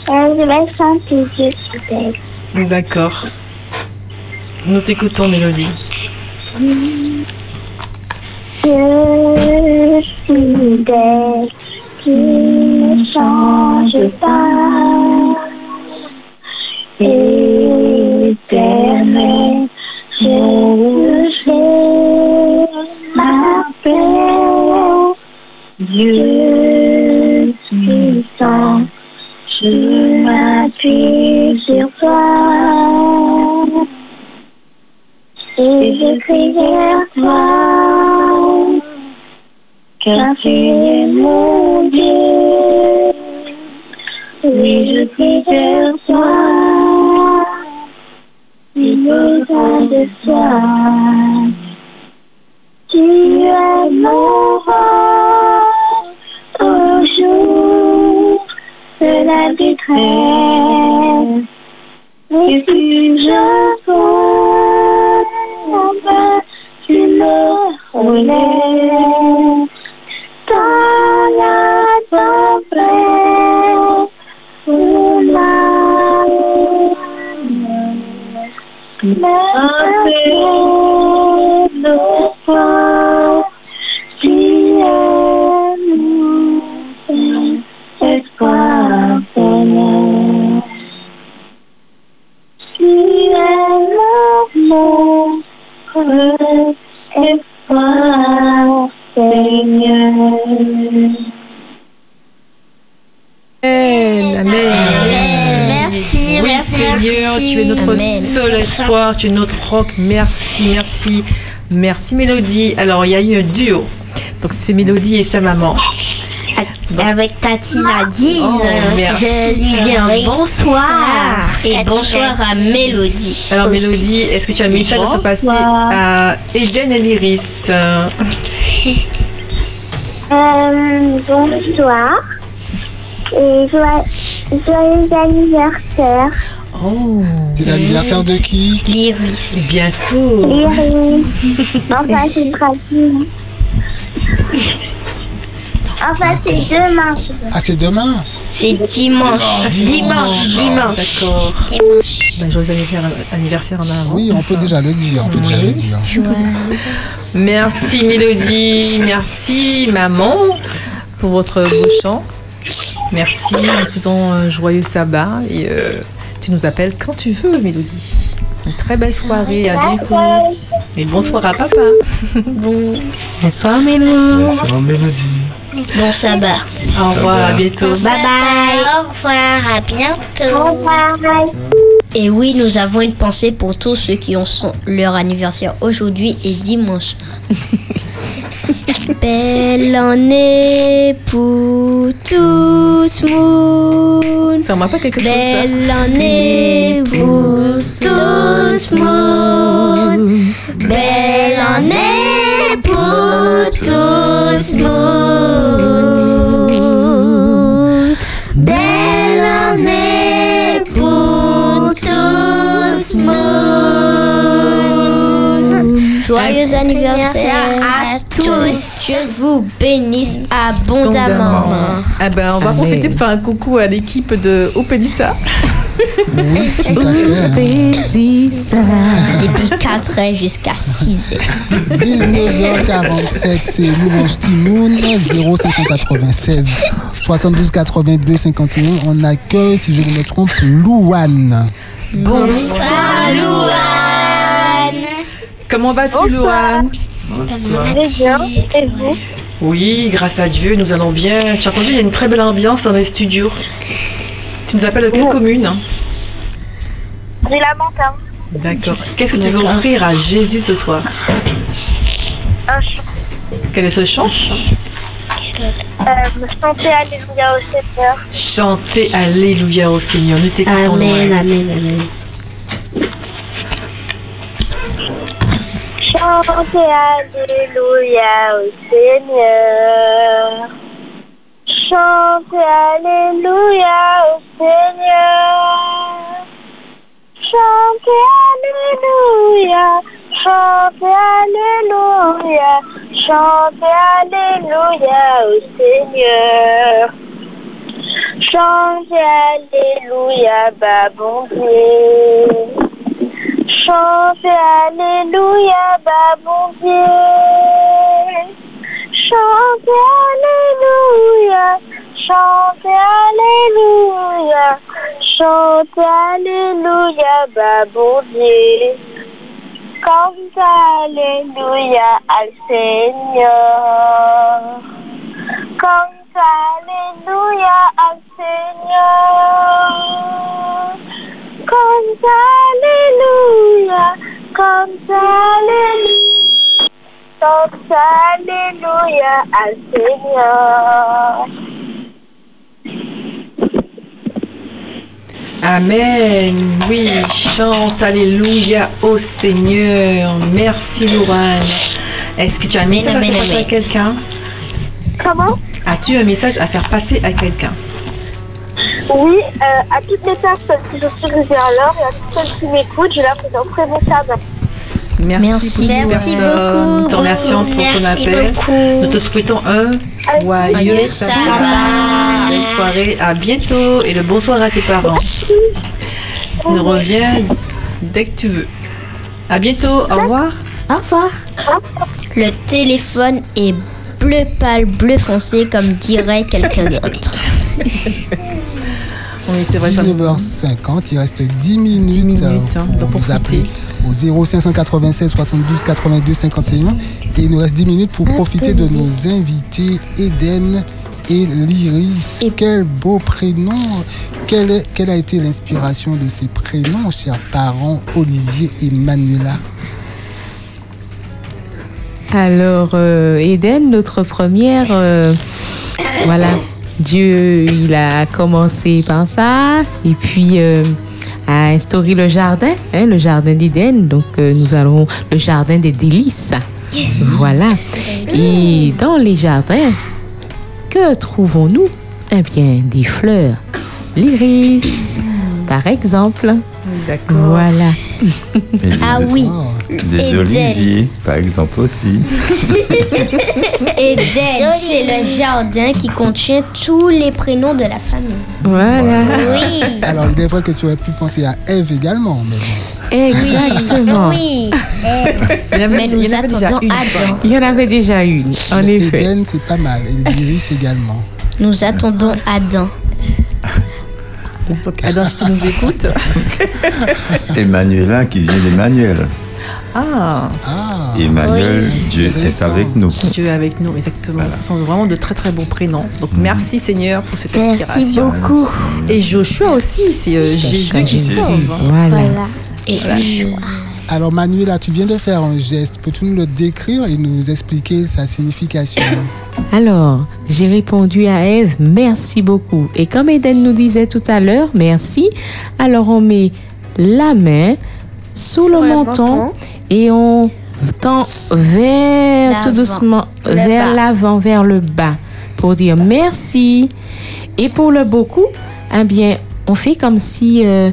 F: Euh, je vais chanter Dieu fidèle.
B: D'accord. Nous t'écoutons, Mélodie.
F: Dieu fidèle, qui ne change pas. Éternel, je fais ma paix. Dieu puissant, je m'appuie sur toi. Et je crie vers toi, car tu es mon Dieu. Oui, je crie vers toi, j'ai besoin de toi. Tu es mon roi au jour de la détresse. Et puis je tu es
B: notre
C: Amen.
B: seul espoir, tu es notre roc. Merci, merci. Merci, Mélodie. Alors, il y a eu un duo. Donc, c'est Mélodie et sa maman.
E: Avec Tati Nadine,
B: Oh, merci.
E: je lui dis un bonsoir.
C: Et bonsoir à Mélodie.
B: Alors, Mélodie, est-ce que tu as un message à faire passer à Eden et l'Iris Euh,
F: Euh, bonsoir. Et joyeux, joyeux anniversaire.
B: Oh,
A: C'est l'anniversaire de qui
C: L'iris.
B: bientôt.
F: Iris. Enfin, c'est pratique. Enfin, c'est demain.
A: Ah, c'est demain
C: C'est dimanche.
B: Dimanche, dimanche. D'accord. Ben, joyeux anniversaire, anniversaire en avance.
A: Oui, on peut déjà le dire. On peut déjà le dire.
B: Merci Mélodie, merci maman pour votre beau chant. Merci, nous souhaitons un joyeux sabbat et euh, tu nous appelles quand tu veux Mélodie. Une très belle soirée, à bientôt. Et bonsoir à papa.
H: Bonsoir Mélo.
G: Bonsoir, Mélodie.
C: Bon sabbat.
B: Au revoir, à bientôt.
E: Bye bye. Au revoir, à bientôt.
F: Au revoir.
C: Et oui, nous avons une pensée pour tous ceux qui ont son- leur anniversaire aujourd'hui et dimanche.
E: Belle année pour tous moun.
B: Ça m'a pas quelque chose, ça.
E: Belle année pour tous moun. Belle année pour tous moun. Belle année pour tous moun.
C: Joyeux anniversaire à tous. Dieu vous bénisse abondamment.
B: Eh ben, on va
A: Amen.
B: profiter pour faire un coucou à l'équipe de Opédissa.
A: Oui.
C: Depuis 4 ans jusqu'à 6 ans.
A: 19h47, c'est Louange Timoun, 0596 72 82 51. On accueille, si je ne me trompe, Louane.
B: Bonsoir,
C: Louane.
B: Comment vas-tu, Louane?
F: Très bien. Et vous
B: Oui, grâce à Dieu, nous allons bien. Tu as entendu, il y a une très belle ambiance dans les studios. Tu nous appelles de quelle commune hein
F: J'ai la mentin.
B: D'accord. Qu'est-ce que tu veux offrir à Jésus ce soir
F: Un chant.
B: Quel est ce chant
F: Euh, chanter Alléluia au Seigneur.
B: Chanter Alléluia au Seigneur. Nous t'écoutons,
E: Amen, amen, amen.
F: Chantez Alléluia au Seigneur. Chantez Alléluia au Seigneur. Chantez Alléluia. Chantez Alléluia. Chantez Alléluia au Seigneur. Chantez Alléluia, bah bon Dieu. Chantez Alléluia, bah mon Dieu. Chantez Alléluia, chantez Alléluia, chantez Alléluia, bah bon Dieu. Cante Alléluia al Seigneur. Cante Alléluia al Seigneur. Cante Alléluia, cante Alléluia, cante Alléluia al Seigneur.
B: Amen. Oui, chante Alléluia au Seigneur. Merci, Louane. Est-ce que tu as un message à
C: amen,
B: faire passer
C: amen.
B: à quelqu'un?
F: Comment?
B: As-tu un message à faire passer à quelqu'un?
F: Oui, euh, à toutes les personnes qui je suis arrivée à l'heure et à toutes celles qui m'écoutent, je leur fais un très bon cadeau.
B: Merci,
C: Merci,
B: beaucoup,
C: merci beaucoup.
B: Nous te remercions pour ton
C: Merci
B: appel.
C: beaucoup.
B: Nous te souhaitons un joyeux sabbat.
C: sabbat.
B: Belle soirée. À bientôt et le bonsoir à tes parents. Nous reviens dès que tu veux. À bientôt. Au revoir.
C: Au revoir. Le téléphone est bleu pâle, bleu foncé, comme dirait quelqu'un d'autre.
B: Oui, c'est vrai. Ça...
A: 19h50, il reste 10 minutes,
B: 10 minutes, hein,
A: pour
B: profitez.
A: appeler au 0596 72 82 51 et il nous reste 10 minutes pour profiter de nos invités Eden et Lyris.
C: Et-
A: Quel beau prénom quelle, est- quelle a été l'inspiration de ces prénoms, chers parents Olivier et Manuela?
H: Alors, euh, Eden, notre première, euh, voilà, Dieu, il a commencé par ça, et puis euh, a instauré le jardin, hein, le jardin d'Éden. Donc, euh, nous allons le jardin des délices. Voilà. Et dans les jardins, que trouvons-nous? Eh bien, des fleurs, l'iris, par exemple.
B: D'accord.
H: Voilà.
C: Ah oui,
G: Des oliviers, par exemple, aussi.
C: Eden, c'est le jardin qui contient tous les prénoms de la famille.
H: Voilà.
C: Oui.
A: Alors, il est vrai que tu aurais pu penser à Ève également, mais.
H: Exactement.
C: Oui.
B: Il y en avait-
C: Mais
B: il y
C: nous
B: en avait déjà
C: attendons
B: une.
C: Adam.
H: Il y en avait déjà une, en
A: Mais
H: effet.
A: Eden, c'est pas mal. Et l'Iris également.
C: Nous attendons Adam.
B: Donc, Adam, si tu nous écoutes.
G: Emmanuela qui vient d'Emmanuel.
B: Ah,
A: Ah,
G: Emmanuel, Dieu est avec nous.
B: Dieu est avec nous, exactement. Ce sont vraiment de très très beaux prénoms. Donc, merci Seigneur pour cette
E: Merci
B: inspiration.
E: beaucoup.
B: Et Joshua aussi, c'est euh, Jésus qui sauve. hein.
H: Voilà.
E: Voilà.
C: Et
B: Voilà.
A: Alors Manuela, tu viens de faire un geste. Peux-tu nous le décrire et nous expliquer sa signification?
H: Alors, j'ai répondu à Eve, merci beaucoup. Et comme Eden nous disait tout à l'heure, merci. Alors, on met la main sous le
C: le
H: menton
C: menton.
H: Et on tend vers, tout doucement,
C: Le
H: vers l'avant, vers le bas, pour dire merci. Et pour le beaucoup, eh bien, on fait comme si euh,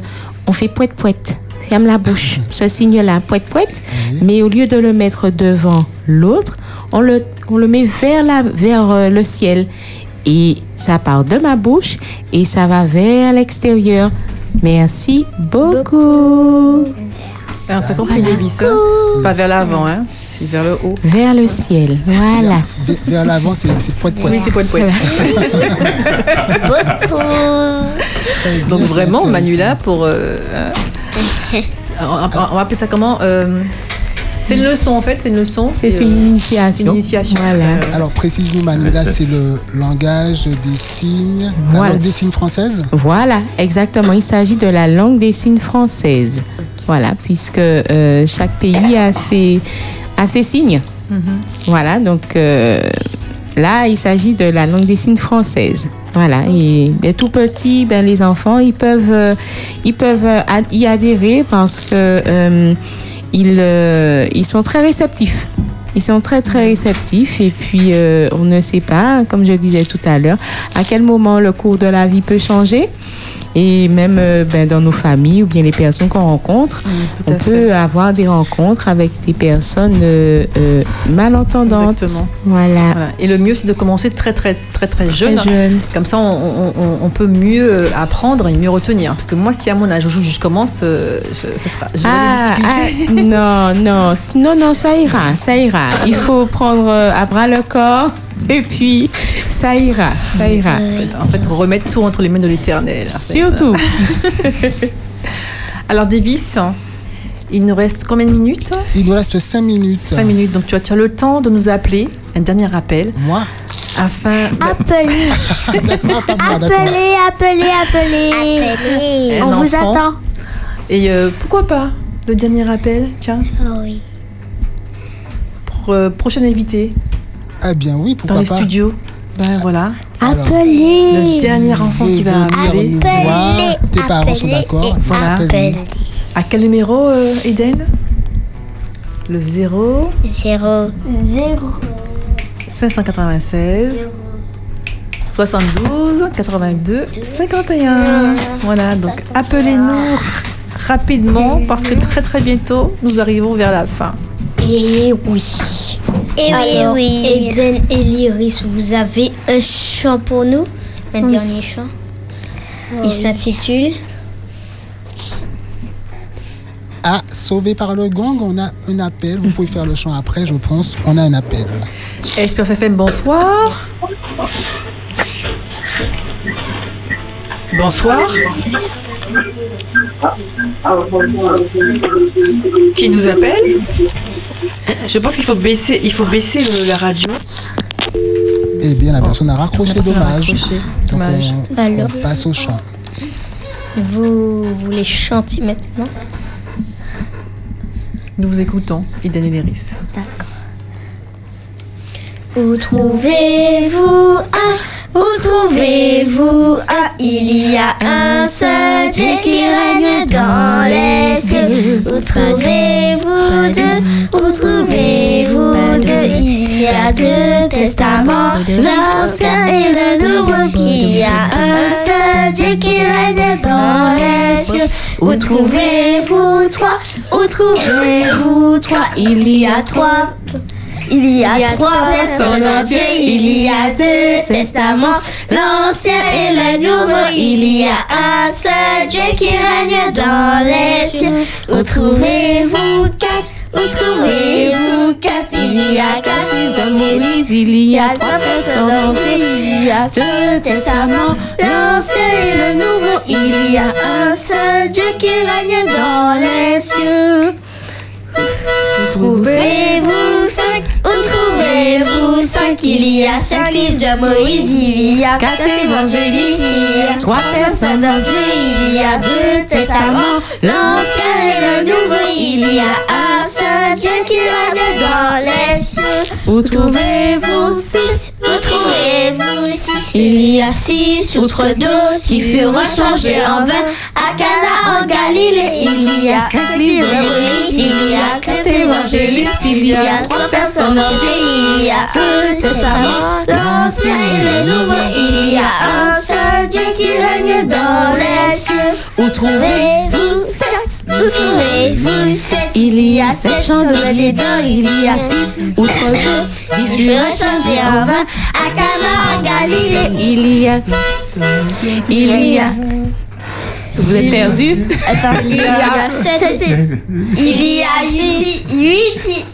H: on fait poète poète. Ferme la bouche, ce signe-là, poète poète. Mais au lieu de le mettre devant l'autre, on le, on le met vers, la, vers euh, le ciel. Et ça part de ma bouche et ça va vers l'extérieur. Merci beaucoup.
B: Ah, T'as compris, Davis hein Pas vers l'avant, hein c'est vers le haut.
H: Vers le ciel, voilà.
A: Ve- Vers l'avant, c'est c'est poète poète.
B: Oui, c'est poète poète. Donc vraiment, Manuela, pour... euh, euh, on va on va appeler ça comment Euh, C'est une leçon, en fait, c'est une leçon.
H: C'est
B: euh,
H: une initiation.
B: une initiation.
H: Voilà.
B: Euh,
A: Alors précise-nous Manuela, c'est le langage des signes, la
H: Voilà.
A: langue des signes française
H: Voilà, exactement. Il s'agit de la langue des signes française. Voilà, puisque euh, chaque pays a ses, a ses signes. Voilà, donc euh, là, il s'agit de la langue des signes française. Voilà, et des tout petits, ben, les enfants, ils peuvent, euh, ils peuvent y adhérer parce que euh, ils, euh, ils sont très réceptifs. Ils sont très très réceptifs et puis euh, on ne sait pas, comme je disais tout à l'heure, à quel moment le cours de la vie peut changer. Et même euh, ben, dans nos familles ou bien les personnes qu'on rencontre, on peut avoir des rencontres avec des personnes euh, euh, malentendantes.
B: Exactement.
H: Voilà.
B: Voilà. Et le mieux, c'est de commencer très, très, très, très jeune.
H: Très jeune.
B: Comme ça, on, on- on- on peut mieux apprendre et mieux retenir. Parce que moi, si à mon âge, je, je commence, euh, je, ce sera, j'aurai
H: Ah, ah, non, non, non, non, ça ira, ça ira. Il faut prendre à bras le corps et puis ça ira, ça ira.
B: En fait, en fait, remettre tout entre les mains de l'éternel.
H: Surtout.
B: Alors, Davis, il nous reste combien de minutes?
A: Il nous reste 5 minutes.
B: 5 minutes. Donc, tu as, tu as le temps de nous appeler, un dernier appel,
A: Moi?
B: Afin.
C: Appelez, appelez, appelez, appelez. On vous attend.
B: Et euh, pourquoi pas le dernier appel? Tiens,
E: Ah oui.
B: pour euh, prochain invité
A: Eh bien oui,
B: dans
A: pourquoi
B: les
A: pas
B: studios. Ben voilà.
C: Appelez.
B: Le dernier enfant qui va appeler.
A: nous voir. Tes parents sont
E: appelez
A: d'accord
B: Voilà. À quel numéro, euh, Eden? Le 0
E: Zéro.
B: 596 72 82 51. Voilà, donc appelez-nous rapidement parce que très très bientôt nous arrivons vers la fin.
E: Et oui.
C: Et oui,
E: Alors,
C: oui.
E: Eden et Lyris, vous avez un chant pour nous? Un dernier chant? Il s'intitule
A: Ah, sauvé par le gong, on a un appel. Vous pouvez faire le chant après, je pense. On a un appel.
B: Espérance FM, bonsoir. Bonsoir. Qui nous appelle? Je pense qu'il faut baisser, il faut baisser le- la radio.
A: Eh bien, la personne a raccroché,
B: La personne a
A: dommage.
B: raccroché,
A: Donc,
B: dommage.
A: on,
E: Alors.
A: on passe au chant.
E: Vous voulez chanter maintenant?
B: Nous vous écoutons, et Léris.
E: Où trouvez-vous un? Où trouvez-vous un? Il y a un seul Dieu qui règne dans les cieux. Où trouvez-vous deux Où trouvez-vous deux Il y a deux testaments, l'ancien et le nouveau. Il y a un seul Dieu qui règne dans les cieux. Où trouvez-vous trois? Où trouvez-vous trois? Il y a trois il y a, trois personnes en Dieu, il y a deux testaments, l'ancien et le nouveau. Il y a un seul Dieu qui règne dans les cieux. Où trouvez-vous quatre? Où trouvez-vous quatre? Il y a quatre de Moïse, il y a trois personnes en Dieu, il y a deux testaments, l'ancien et le nouveau. Il y a un seul Dieu qui règne dans les cieux. Où trouvez-vous cinq Trouvez-vous cinq Il y a cinq livres de Moïse, il y a quatre évangélistes, il y a trois personnes en Dieu, il y a deux testaments, l'ancien et le nouveau, il y a un seul Dieu qui règne dans les cieux.
H: Où
E: trouvez-vous six? Où trouvez-vous six? Il y a six outres d'eau qui furent changées en vin à Cana en Galilée. Il y a cinq livres il y a quatre évangélistes, il y a trois personnes en Dieu, il y a deux testaments, l'ancien et le nouveau. Il y a un seul Dieu qui règne dans les cieux. Où trouvez-vous sept Il y a sept chandeliers d'or, il y a six outre deux qui furent changés en vin à Cana en Galilée.
H: Il y a. Il y a. Vous êtes perdu
E: Attends, il y a sept. Il y a huit. huit.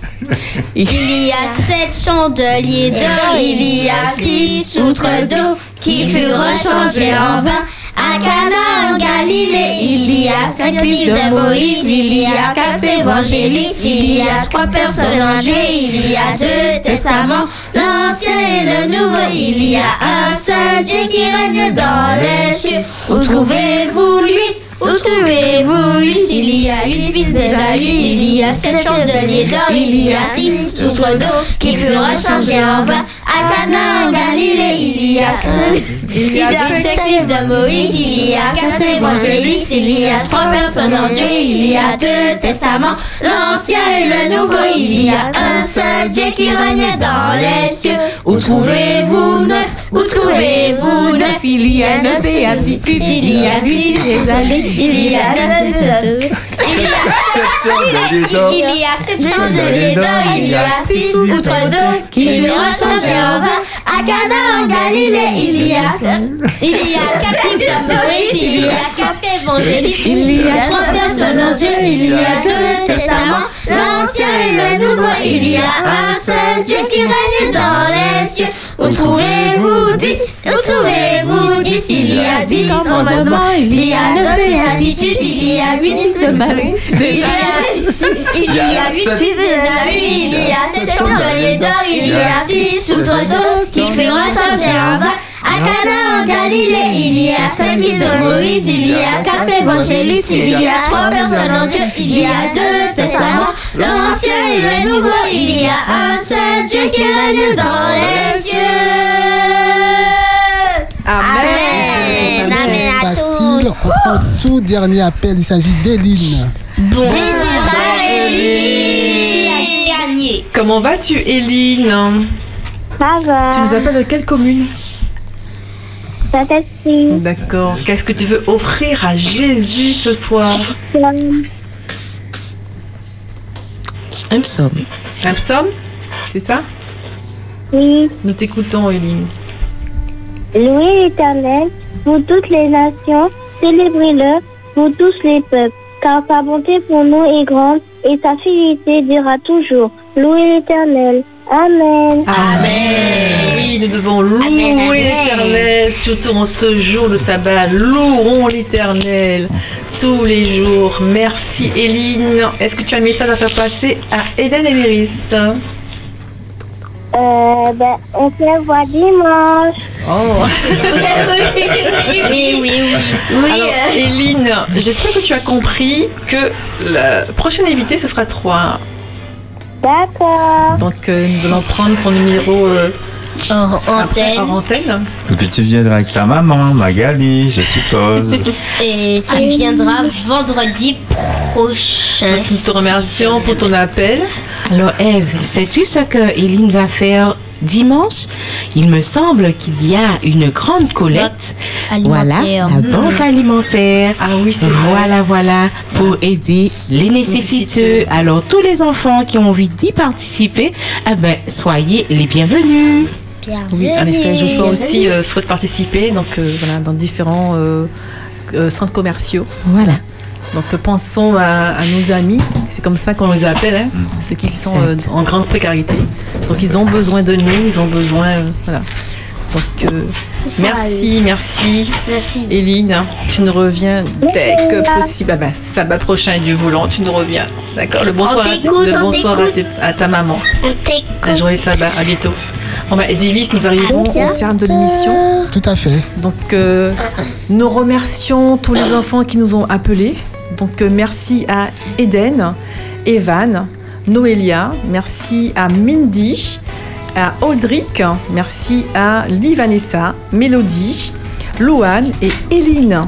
E: Il y a sept chandeliers d'or, il y a six outres d'eau qui furent changés en vin. À Cana en Galilée, il y a cinq livres de Moïse, il y a quatre évangélistes, il y a trois personnes en Dieu, il y a deux testaments, l'ancien et le nouveau, il y a un seul Dieu qui règne dans les cieux. Où trouvez-vous huit? Où trouvez-vous huit? Il y a huit fils d'Ésaü, il y a sept chandeliers d'or, il y a six outres d'eau qui furent changés en vin. À Cana en Galilée, il y a il y a cinq livres de Moïse, il y a quatre évangélistes, il y a trois personnes en Dieu, il y a deux testaments, l'ancien et le nouveau, il y a un seul Dieu qui règne dans les cieux. Où trouvez-vous neuf Où trouvez-vous neuf Il y a neuf béatitudes, il y a huit il y a sept il y a sept chandeliers d'or, il y a six outres d'eau qui furent changés en vin. À Cana en Galilée, il y a, il y a quatre livres de Moïse, il y a quatre évangélistes, il y a trois personnes en Dieu, il y a deux testaments, l'ancien et le nouveau, il y a un seul Dieu qui règne dans les cieux. Où trouvez-vous dix Où trouvez-vous dix Il y a dix commandements, il y a neuf béatitudes, il y a huit fils de Marie, il y a, il y a huit fils d'Ésaü, il y a sept chandeliers d'or, il y a six outres d'eau qui furent changés en vin. À Cana en Galilée, il y a cinq livres de Moïse, il y a quatre évangélistes, il y a trois personnes en Dieu, il y a deux testaments, l'ancien et le nouveau, il y a un seul Dieu qui règne dans les cieux.
B: Amen.
E: Amen à tous.
A: tout dernier appel, il s'agit d'Eline.
E: Bonsoir gagné.
B: Comment vas-tu, Eline?
F: Ça va.
B: Tu nous appelles de quelle commune? D'accord. Qu'est-ce que tu veux offrir à Jésus ce soir?
H: Un psaume.
B: Un psaume? C'est ça?
F: Oui.
B: Nous t'écoutons, Eline.
F: Louez l'Éternel, vous toutes les nations, célébrez-le, vous tous les peuples, car sa bonté pour nous est grande et sa fidélité durera toujours. Louez l'Éternel. Amen.
B: Oui, nous devons louer l'Éternel, surtout en ce jour de sabbat. Louons l'Éternel tous les jours. Merci, Eline. Est-ce que tu as un message à faire passer à Eden et Léris
F: Euh, ben, on se voit dimanche.
B: Oh.
E: Oui, oui, oui. Oui,
B: Alors, Eline, j'espère que tu as compris que la prochaine invitée, ce sera toi.
F: D'accord.
B: Donc, euh, nous allons prendre ton numéro euh, après, hors
E: antenne.
G: Et puis tu viendras avec ta maman, Magali, je suppose.
E: Et tu viendras vendredi prochain.
B: Nous te remercions pour ton appel.
H: Alors, Eve, sais-tu ce que Éline va faire dimanche? Il me semble qu'il y a une grande collecte. Voilà,
E: Alimentaire.
H: la banque alimentaire.
B: Ah oui, c'est vrai.
H: Voilà, voilà, pour aider les nécessiteux. Alors, tous les enfants qui ont envie d'y participer, eh ben, soyez les bienvenus.
B: Oui, en effet, Joshua aussi euh, souhaite participer donc, euh, voilà, dans différents euh, euh, centres commerciaux.
H: Voilà.
B: Donc pensons à, à nos amis, c'est comme ça qu'on les appelle, hein, ceux qui sont euh, en grande précarité. Donc ils ont besoin de nous, ils ont besoin euh, voilà, Donc, euh, merci, merci.
E: Merci.
B: Éline, tu nous reviens dès que possible. Ah ben, sabbat prochain du volant, tu nous reviens. D'accord Le bonsoir, à, le
C: on
B: bonsoir à,
C: t'écoute.
B: tes- à ta maman. Un joyeux sabbat, à bientôt. Bon ben, Davis, nous arrivons au terme de l'émission.
A: Tout à fait.
B: Donc, euh, nous remercions tous les enfants qui nous ont appelés. Donc, euh, merci à Eden, Evan, Noélia, merci à Mindy, à Aldric, merci à Livanessa, Mélodie, Louane et Eline.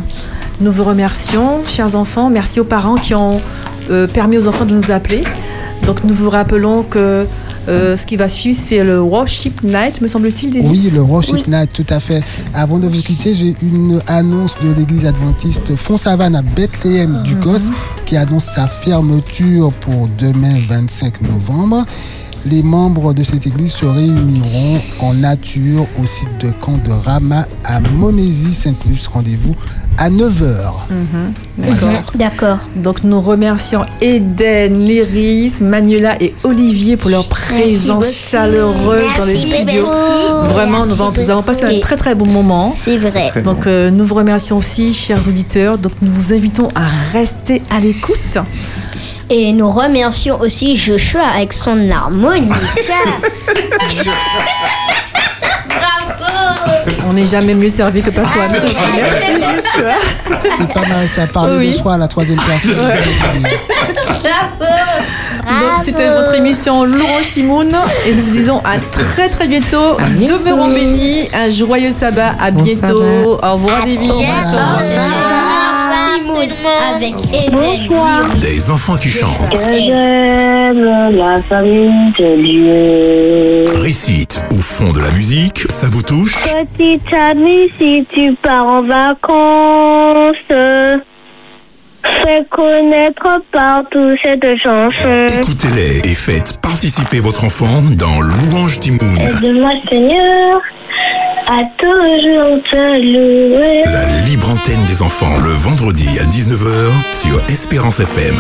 B: Nous vous remercions, chers enfants. Merci aux parents qui ont euh, permis aux enfants de nous appeler. Donc, nous vous rappelons que euh, ce qui va suivre, c'est le Worship Night, me semble-t-il, Denis?
A: Oui, le Worship Night, tout à fait. Avant de vous quitter, j'ai une annonce de l'église adventiste Font-Savane à Bethléem du Gosse qui annonce sa fermeture pour demain 25 novembre. Les membres de cette église se réuniront en nature au site de camp de Rama à Monésie-Sainte-Luce. Rendez-vous à 9h.
B: D'accord.
C: D'accord.
B: Donc nous remercions Eden, Lyris, Manuela et Olivier pour leur présence chaleureuse dans les
C: Merci
B: studios.
C: beaucoup.
B: Vraiment, nous, avons- nous avons passé un très très bon moment.
C: C'est vrai.
B: Donc euh, nous vous remercions aussi, chers auditeurs. Donc nous vous invitons à rester à l'écoute.
C: Et nous remercions aussi Joshua avec son harmonica. Bravo
B: On n'est jamais mieux servi que par Joshua.
A: C'est pas mal, ça parle
B: Oui.
A: de soi à la troisième personne.
C: Bravo
B: Donc c'était votre émission L'Orange Timoun et nous vous disons à très très bientôt.
H: bientôt.
B: Demeurons bénis, un joyeux sabbat, à
H: Bon
B: bientôt. Au revoir David.
C: Yes, Avec Eden.
J: Des enfants qui chantent.
I: J'aime la famille de Dieu.
J: Récite au fond de la musique, ça vous touche?
F: Petite amie, si tu pars en vacances, fais connaître partout cette chanson.
J: Écoutez-les et faites participer votre enfant dans Louange Timoun.
F: Aide-moi, Seigneur, à toujours te louer.
J: La libre antenne des enfants le vendredi à 19h sur Espérance FM.